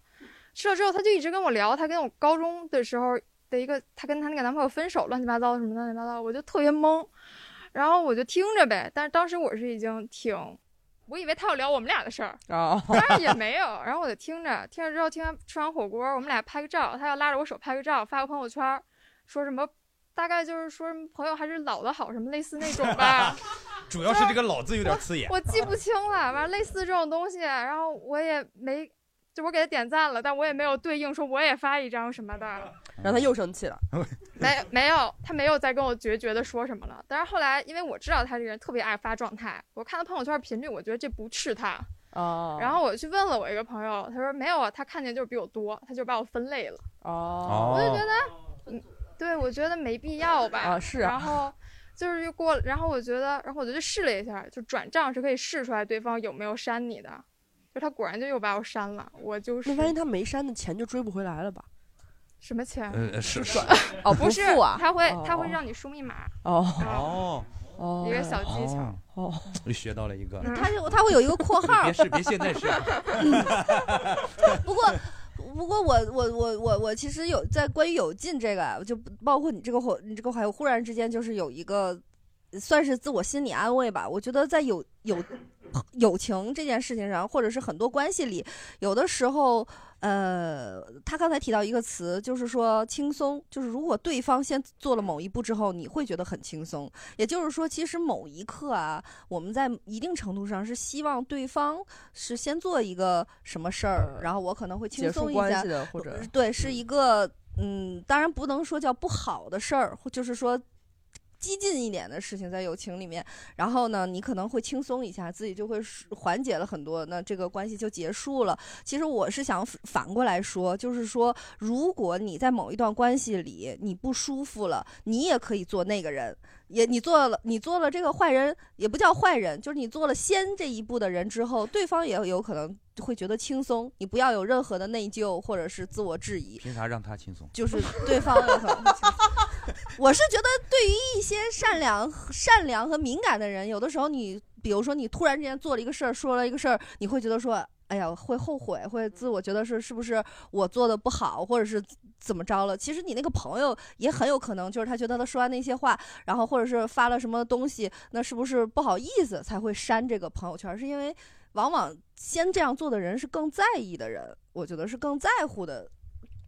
吃了之后，他就一直跟我聊他跟我高中的时候的一个，他跟他那个男朋友分手，乱七八糟什么乱七八糟，我就特别懵。然后我就听着呗，但是当时我是已经挺，我以为他要聊我们俩的事儿，
啊
当然也没有。然后我就听着，听着之后，听完吃完火锅，我们俩拍个照，他要拉着我手拍个照，发个朋友圈，说什么，大概就是说什么朋友还是老的好，什么类似那种吧。
主要是这个“老”字有点刺眼。
我记不清了，完了类似这种东西，然后我也没，就我给他点赞了，但我也没有对应说我也发一张什么的，
然后他又生气了。
没没有，他没有再跟我决绝的说什么了。但是后来，因为我知道他这个人特别爱发状态，我看他朋友圈频率，我觉得这不是他。
哦。
然后我去问了我一个朋友，他说没有啊，他看见就是比我多，他就把我分类了。
哦
我就觉得，嗯，对，我觉得没必要吧。
啊是啊
然后就是又过了，然后我觉得，然后我就去试了一下，就转账是可以试出来对方有没有删你的。就他果然就又把我删了。我就是
那万一他没删的钱就追不回来了吧？
什么钱？
呃是是
哦
不是
不啊
他会
哦
他会让你输密码。
哦
哦
哦
一个小技巧。
哦
哦，
又学到了一个。
他是他会有一个括号，
别是别现在是。
不过，不过我我我我我其实有在关于有劲这个啊，就包括你这个话，你这个话，我忽然之间就是有一个算是自我心理安慰吧。我觉得在有有友情这件事情上，或者是很多关系里，有的时候。呃，他刚才提到一个词，就是说轻松，就是如果对方先做了某一步之后，你会觉得很轻松。也就是说，其实某一刻啊，我们在一定程度上是希望对方是先做一个什么事儿，然后我可能会轻松一下
或者
对，是一个嗯，当然不能说叫不好的事儿，或就是说。激进一点的事情在友情里面，然后呢，你可能会轻松一下，自己就会缓解了很多，那这个关系就结束了。其实我是想反过来说，就是说，如果你在某一段关系里你不舒服了，你也可以做那个人，也你做了你做了这个坏人，也不叫坏人，就是你做了先这一步的人之后，对方也有可能会觉得轻松，你不要有任何的内疚或者是自我质疑。
凭啥让他轻松？
就是对方有可能轻松。我是觉得，对于一些善良、善良和敏感的人，有的时候你，比如说你突然之间做了一个事儿，说了一个事儿，你会觉得说，哎呀，会后悔，会自我觉得是是不是我做的不好，或者是怎么着了？其实你那个朋友也很有可能就是他觉得他说完那些话，然后或者是发了什么东西，那是不是不好意思才会删这个朋友圈？是因为往往先这样做的人是更在意的人，我觉得是更在乎的，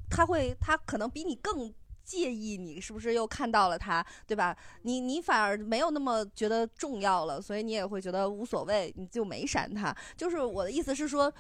他会他可能比你更。介意你是不是又看到了他，对吧？你你反而没有那么觉得重要了，所以你也会觉得无所谓，你就没删他。就是我的意思是说，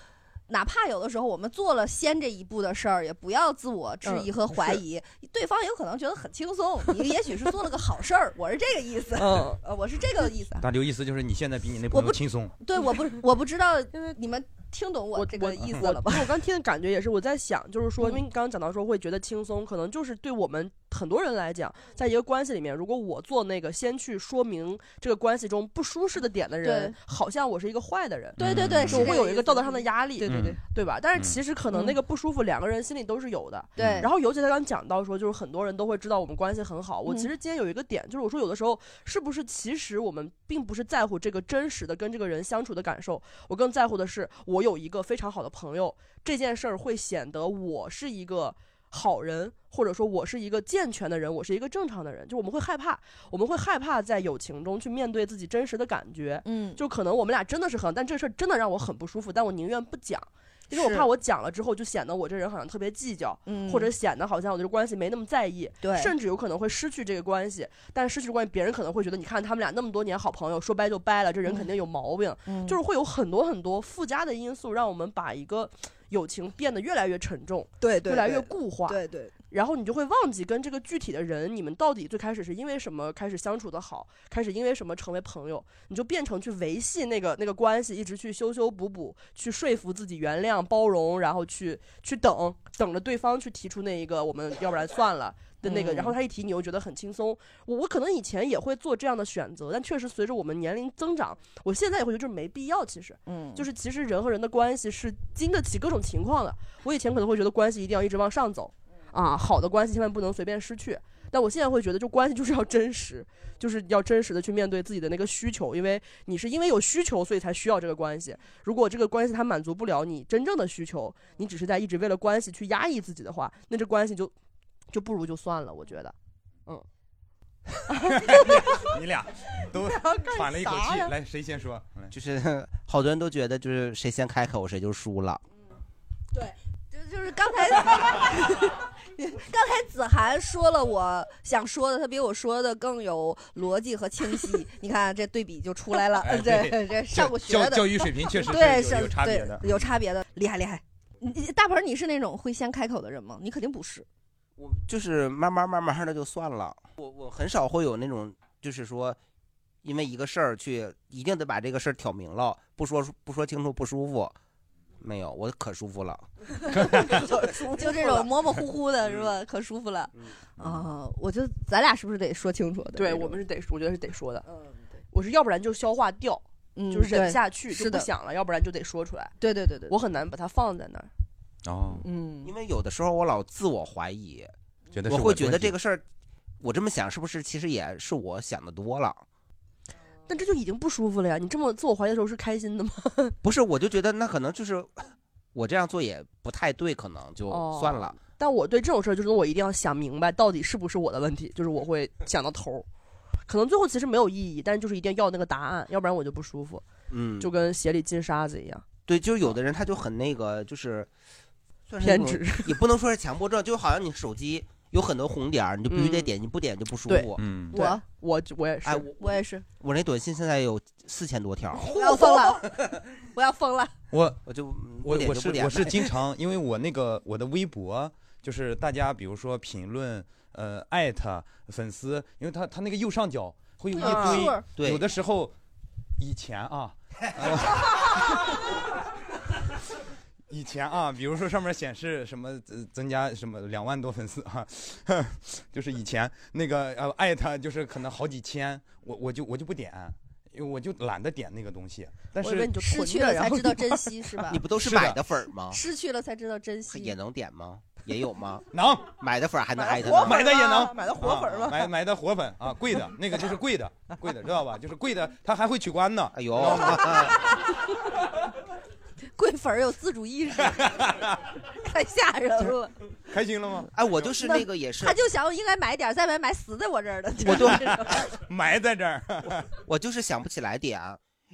哪怕有的时候我们做了先这一步的事儿，也不要自我质疑和怀疑，对方有可能觉得很轻松，你也许是做了个好事儿，我是这个意思，
嗯
呃，我是这个意思。
大刘意思就是你现在比你那
我不
朋友轻松。
对，我不我不知道，你们听懂我这个意思了吧？
我刚听的感觉也是，我在想，就是说，因为你刚刚讲到说会觉得轻松，可能就是对我们很多人来讲，在一个关系里面，如果我做那个先去说明这个关系中不舒适的点的人，好像我是一个坏的人。
对对对
就是我会有一个道德上的压力。
对对对，
对吧？但是其实可能那个不舒服，两个人心里都是有的。
对
然后尤其他刚讲到说，就是很多人都会知道我们关系很好。我
嗯
其实今天有一个点，就是我说有的时候是不是其实我们并不是在乎这个真实的跟这个人相处的感受，我更在乎的是我有一个非常好的朋友，这件事儿会显得我是一个。好人，或者说我是一个健全的人，我是一个正常的人，就我们会害怕，我们会害怕在友情中去面对自己真实的感觉，
嗯，
就可能我们俩真的是很，但这事儿真的让我很不舒服，但我宁愿不讲，因为我怕我讲了之后就显得我这人好像特别计较，
嗯
或者显得好像我这个关系没那么在意，
对
甚至有可能会失去这个关系，但失去关系，别人可能会觉得，你看他们俩那么多年好朋友，说掰就掰了，这人肯定有毛病，
嗯。
就是会有很多很多附加的因素，让我们把一个友情变得越来越沉重，
对对
越来越固化，
对对。
然后你就会忘记跟这个具体的人，你们到底最开始是因为什么开始相处的好，开始因为什么成为朋友，你就变成去维系那个那个关系，一直去修修补补，去说服自己原谅包容，然后去去等等着对方去提出那一个我们要不然算了。的那个，
嗯
然后他一提，你又觉得很轻松。我我可能以前也会做这样的选择，但确实随着我们年龄增长，我现在也会觉得就是没必要。其实，
嗯
就是其实人和人的关系是经得起各种情况的。我以前可能会觉得关系一定要一直往上走，啊，好的关系千万不能随便失去。但我现在会觉得，就关系就是要真实，就是要真实的去面对自己的那个需求，因为你是因为有需求，所以才需要这个关系。如果这个关系它满足不了你真正的需求，你只是在一直为了关系去压抑自己的话，那这关系就就不如就算了。我觉得，嗯，
你俩 都喘了一口气，来，谁先说？
就是 好多人都觉得，就是谁先开口谁就输了。
对，就就是刚才刚才子涵说了我想说的，他比我说的更有逻辑和清晰。你看这对比就出来了，
哎
这
对
这上过学的
教教育水平确实是
对
是有差别的
有差别的，厉害厉害。大鹏，你是那种会先开口的人吗？你肯定不是。
我就是慢慢慢慢的就算了，我我很少会有那种就是说，因为一个事儿去一定得把这个事儿挑明了，不说不说清楚不舒服。没有，我可舒服了
就这种模模糊糊的是吧？可舒服了。啊，我觉得咱俩是不是得说清楚的？
对我们是得，我觉得是得说的。嗯，我是要不然就消化掉。
嗯
就是忍
对
下去，就是不
的
想了，要不然就得说出来。
对对对对，
我很难把它放在那儿。
哦，
嗯，
因为有的时候我老自我怀疑，
觉得
我会觉得这个事儿，我这么想是不是其实也是我想的多了？
但这就已经不舒服了呀！你这么自我怀疑的时候是开心的吗？
不是，我就觉得那可能就是我这样做也不太对，可能就
哦
算了。
但我对这种事儿，就是我一定要想明白到底是不是我的问题，就是我会 想到头儿。可能最后其实没有意义，但是就是一定要要那个答案，要不然我就不舒服。
嗯
就跟鞋里进沙子一样。
对，就有的人他就很那个，就是算是
偏执
也不能说是强迫症，就好像你手机有很多红点儿，你就必须得
嗯
点，你不点就不舒
对
服。
嗯
对我我我也是，
哎，我
我也是，
我那短信现在有四千多条，
我要疯了，我要疯了。
我
我就
我我
不点就不点
是我是经常，因为我那个我的微博就是大家比如说评论呃艾特粉丝，因为他他那个右上角会有一
啊
堆，
对
有的时候以前啊。呃以前啊，比如说上面显示什么增增加什么两万多粉丝啊，就是以前那个呃艾特就是可能好几千，我我就我就不点，因为我就懒得点那个东西。但是
失去了才知道珍惜是吧？
你不都是买的粉吗？
失去了才知道珍惜。
也能点吗？也有吗？
能
买的粉还能艾特
活
呢？
买的也能，
买的活粉吗
啊买买的活粉啊，贵的那个就是贵的，贵的知道吧？就是贵的，他还会取关呢。
哎呦，
贵粉儿有自主意识，太吓人了。
开心了吗？
哎，我就是那个也是
他，就想应该买点儿，再买买死在我这儿的。
我都
埋在这儿，
我就是想不起来点。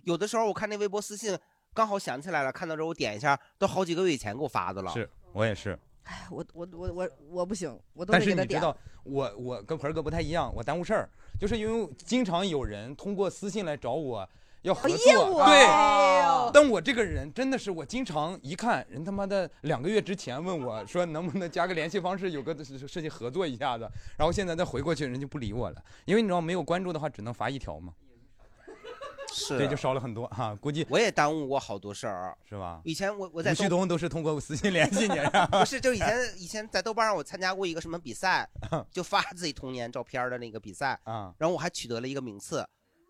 有的时候我看那微博私信，刚好想起来了，看到之后我点一下，都好几个月以前给我发的了。
是我也是。
哎，我我我我我不行，我都
但
得给他点。
是你知道，我我跟盆儿哥不太一样，我耽误事儿，就是因为经常有人通过私信来找我要合作，
业务啊
对。
哎
但我这个人真的是，我经常一看人他妈的两个月之前问我说能不能加个联系方式，有个事事情合作一下子，然后现在再回过去，人就不理我了，因为你知道没有关注的话，只能发一条嘛，
是，
对，就少了很多哈、估计
我也耽误过好多事儿，
是吧？
以前我我在
吴旭东都是通过私信联系你，
不是，就以前以前在豆瓣上我参加过一个什么比赛，就发自己童年照片的那个比赛
啊，
然后我还取得了一个名次，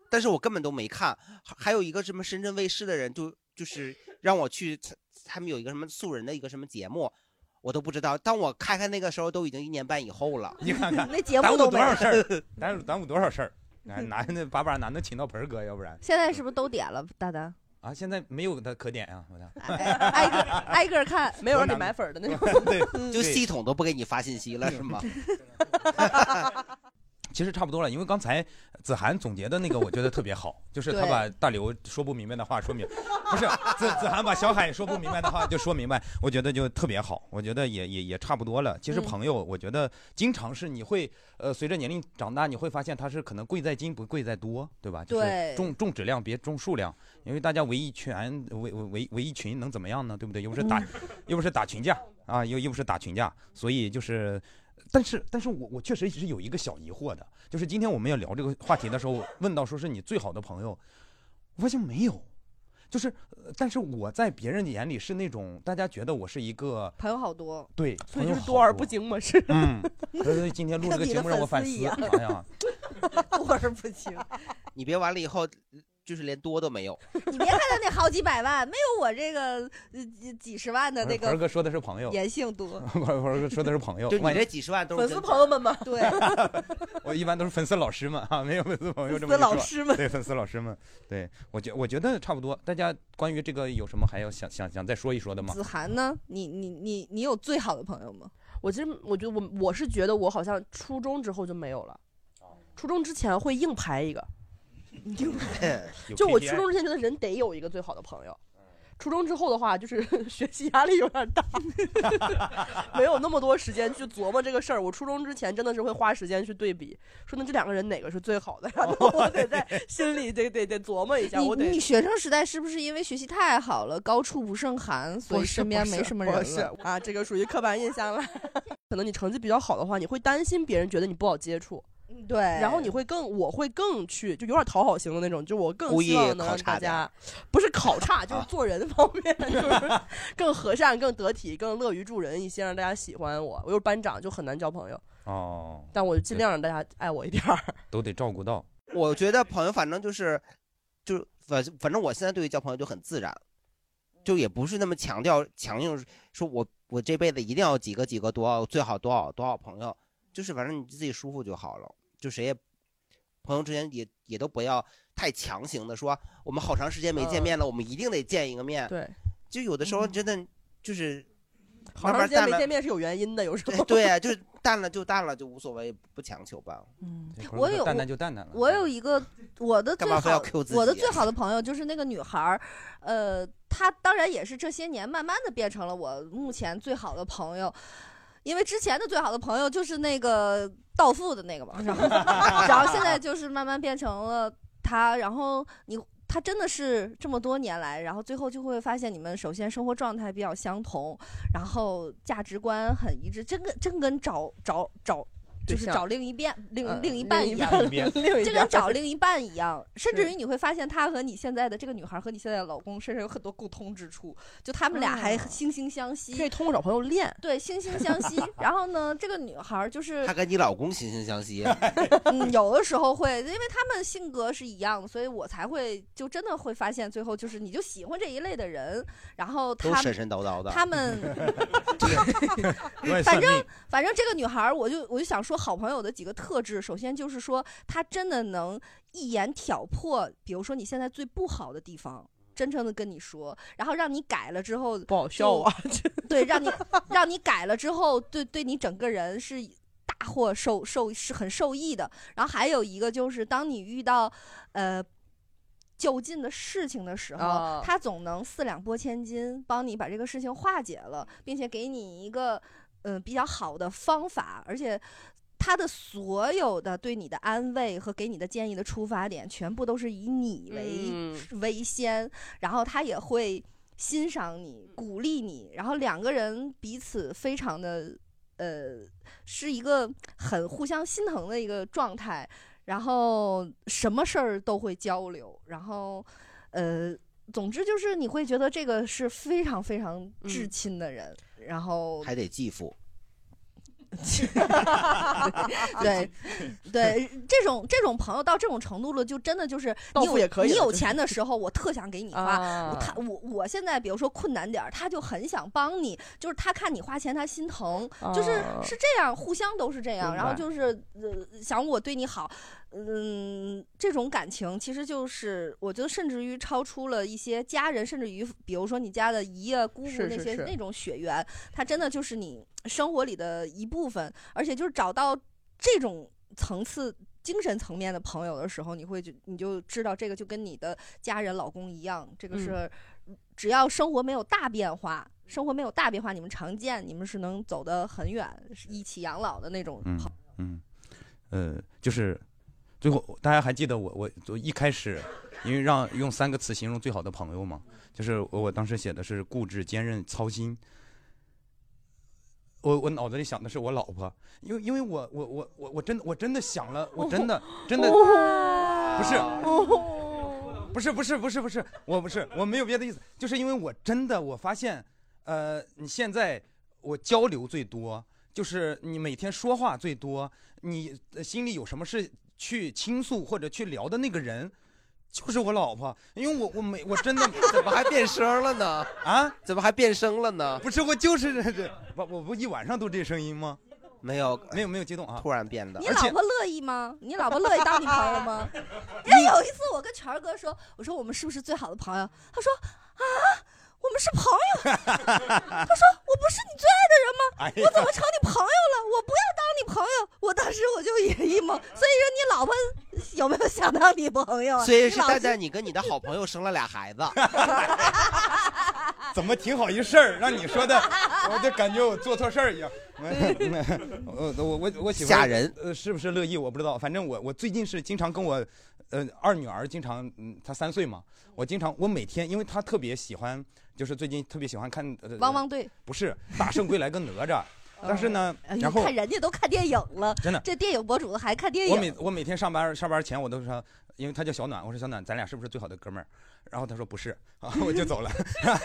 但是我根本都没看。还还有一个什么深圳卫视的人就就是让我去，他们有一个什么素人的一个什么节目。我都不知道，当我开开那个时候，都已经一年半以后了。
你看看
那节目
耽误多
都没
少事儿，耽误耽误多少事儿，哪哪那把把男的请到盆儿哥，要不然
现在是不是都点了，大丹？
啊，现在没有他可点啊，我操。
挨个挨个看，
没有让你买粉儿的那 种。
对，
就系统都不给你发信息了，是吗？
其实差不多了，因为刚才子涵总结的那个，我觉得特别好，就是他把大刘说不明白的话说明，不是子子涵把小海说不明白的话就说明白，我觉得就特别好，我觉得也也也差不多了。其实
嗯
朋友，我觉得经常是你会呃随着年龄长大，你会发现他是可能贵在精不贵在多，对吧？就是
对
重重质量别重数量，因为大家围一圈围围围围一群能怎么样呢？对不对？又不是打、
嗯
又不是打群架啊，又又不是打群架，所以就是。但是，但是我我确实是有一个小疑惑的，就是今天我们要聊这个话题的时候，问到说是你最好的朋友，我发现没有，就是，呃但是我在别人眼里是那种大家觉得我是一个
朋友好多，
对，
所以
朋友
就是多而不精嘛，是。
嗯，所以今天录这个 节目让我反思，哎呀，
多而不精。
你别完了以后，就是连多都没有。
你别看他那好几百万，没有我这个呃几几十万的那个
盆儿哥说的是朋友，
言性多。
盆儿哥说的是朋友，
就你这几十万都是
粉丝朋友们吗，
对，
我一般都是粉丝老师们啊，没有粉丝朋友这么
粉丝老师们
对粉丝老师们，对我觉我觉得差不多。大家关于这个有什么还要想想想再说一说的吗？
子涵呢？你你你你有最好的朋友吗？
我其实我觉得我我是觉得我好像初中之后就没有了，初中之前会硬排一个，就我初中之前觉得人得有一个最好的朋友。初中之后的话，就是 学习压力有点大，没有那么多时间去琢磨这个事儿。我初中之前真的是会花时间去对比，说那这两个人哪个是最好的，然后我得在心里得得得琢磨一下。
你
我得
你学生时代是不是因为学习太好了，高处不胜寒，所以身边没什么人
不是
了？
啊，这个属于刻板印象了。可能你成绩比较好的话，你会担心别人觉得你不好接触，
对，
然后你会更，我会更去，就有点讨好型的那种，就我更希望能大家，不是考差，就是做人方面，就是 更和善、更得体、更乐于助人一些，让大家喜欢我。我又是班长，就很难交朋友，
哦，
但我尽量让大家爱我一点儿。
都得照顾到。
我觉得朋友反正就是，就是反反正我现在对于交朋友就很自然，就也不是那么强调强硬说我我这辈子一定要几个几个多少最好多少多少朋友，就是反正你自己舒服就好了，就谁也朋友之间也也都不要太强行的说我们好长时间没见面了，我们一定得见一个面。
对，
就有的时候真的就是
好长时间没见面是有原因的，有时候。
对啊，就是淡了就淡了，就无所谓，不强求吧。
嗯
我有
淡淡就淡淡了。
我有一个我的最
干嘛非要
好
Q 自己
我的最好的朋友就是那个女孩儿，呃，她当然也是这些年慢慢的变成了我目前最好的朋友。因为之前的最好的朋友就是那个到付的那个嘛，然后现在就是慢慢变成了他，然后你他真的是这么多年来，然后最后就会发现你们首先生活状态比较相同，然后价值观很一致，真跟真跟找找找。就是找另一遍另
嗯
另一半
另一
一样
半，另一
这
边
跟找另一半一样，甚至于你会发现，他和你现在的这个女孩和你现在的老公身上有很多共通之处，就他们俩还
啊
惺惺相惜，
可以通过找朋友练。
对，惺惺相惜。然后呢，这个女孩就是
她跟你老公惺惺相惜，
嗯，有的时候会，因为他们性格是一样的，所以我才会就真的会发现，最后就是你就喜欢这一类的人，然后他
都神神叨叨的。
他们反正反正这个女孩儿，我就我就想说，好朋友的几个特质，首先就是说，他真的能一眼挑破，比如说你现在最不好的地方。真诚的跟你说，然后让你改了之后
不好笑啊！
对，让你让你改了之后，对对你整个人是大获受受是很受益的。然后还有一个就是，当你遇到呃较劲的事情的时候，
啊
他总能四两拨千斤，帮你把这个事情化解了，并且给你一个嗯、呃比较好的方法，而且。他的所有的对你的安慰和给你的建议的出发点，全部都是以你为、
嗯
为先，然后他也会欣赏你、鼓励你，然后两个人彼此非常的呃，是一个很互相心疼的一个状态，然后什么事儿都会交流，然后呃，总之就是你会觉得这个是非常非常至亲的人，然后
还得继父。
对 对，这种这种朋友到这种程度了，就真的就是你有你有钱的 时候，我特想给你花。
啊
他我我现在比如说困难点儿，他就很想帮你，就是他看你花钱，他心疼，就是
啊
是这样，互相都是这样。然后就是呃，想我对你好，嗯，这种感情其实就是我觉得甚至于超出了一些家人，甚至于比如说你家的姨啊、姑姑那些那种血缘，他真的就是你生活里的一部分，而且就是找到这种层次。精神层面的朋友的时候，你会就你就知道这个就跟你的家人、老公一样，这个
嗯
是只要生活没有大变化，生活没有大变化，你们常见，你们是能走得很远，是一起养老的那种
嗯
朋
嗯，呃，就是最后大家还记得我我我一开始因为让用三个词形容最好的朋友嘛，就是我我当时写的是固执、坚韧、操心。我我脑子里想的是我老婆，因为因为我我我我我真的我真的想了，我真的 真的不是 不是不是不是不是，我不是我没有别的意思，就是因为我真的我发现，呃，你现在我交流最多，就是你每天说话最多，你呃心里有什么事去倾诉或者去聊的那个人，就是我老婆，因为我我没 我真的
怎么还变声了呢？
啊？
怎么还变声了呢？
不是我就是这这，我我不一晚上都这声音吗？
没有
没有没有激动啊，
突然变的
你老婆乐意吗？你老婆乐意当你朋友吗？因 为有一次我跟权儿哥说，我说我们是不是最好的朋友？他说啊，我们是朋友。他说我不是你最爱的人吗？我怎么成你朋友了？我不要当你朋友。我当时我就也一懵。所以说你老婆有没有想当你朋友啊？
所以是
你老
蛋蛋，你跟你的好朋友生了俩孩子，
怎么挺好一事儿，让你说的，我就感觉我做错事儿一样。我我我我媳妇儿
吓人，
呃，是不是乐意我不知道，反正我我最近是经常跟我，呃，二女儿经常，嗯，她三岁嘛，我经常我每天，因为她特别喜欢，就是最近特别喜欢看，呃、
汪汪队
不是《大圣归来》跟哪吒，但是呢，然后
看人家都看电影了，
真的
这电影博主还看电影。
我每我每天上班上班前我都说，因为他叫小暖，我说小暖，咱俩是不是最好的哥们儿？然后他说不是，啊，我就走了。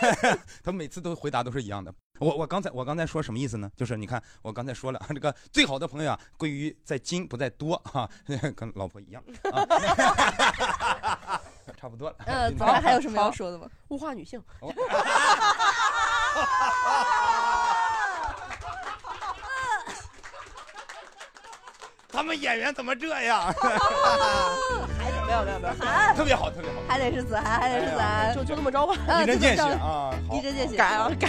他每次都回答都是一样的。我我刚才我刚才说什么意思呢？就是你看我刚才说了，这个最好的朋友啊，归于在精不在多哈、跟老婆一样。啊、差不多了。
呃，
今天
子涵还有什么要说的吗？
物化女性。
他们演员怎么这样？
没有没有没有，
特别好，特别好。
还得是子涵，还得是子涵，
就就这么着吧。
嗯
一针见血啊！好
一针见血，
改啊改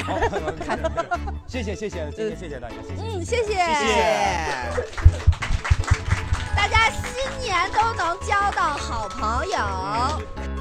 谢，谢谢谢谢，今天谢谢大家，谢谢。
嗯，谢谢，
谢谢。
大家新年都能交到好朋友。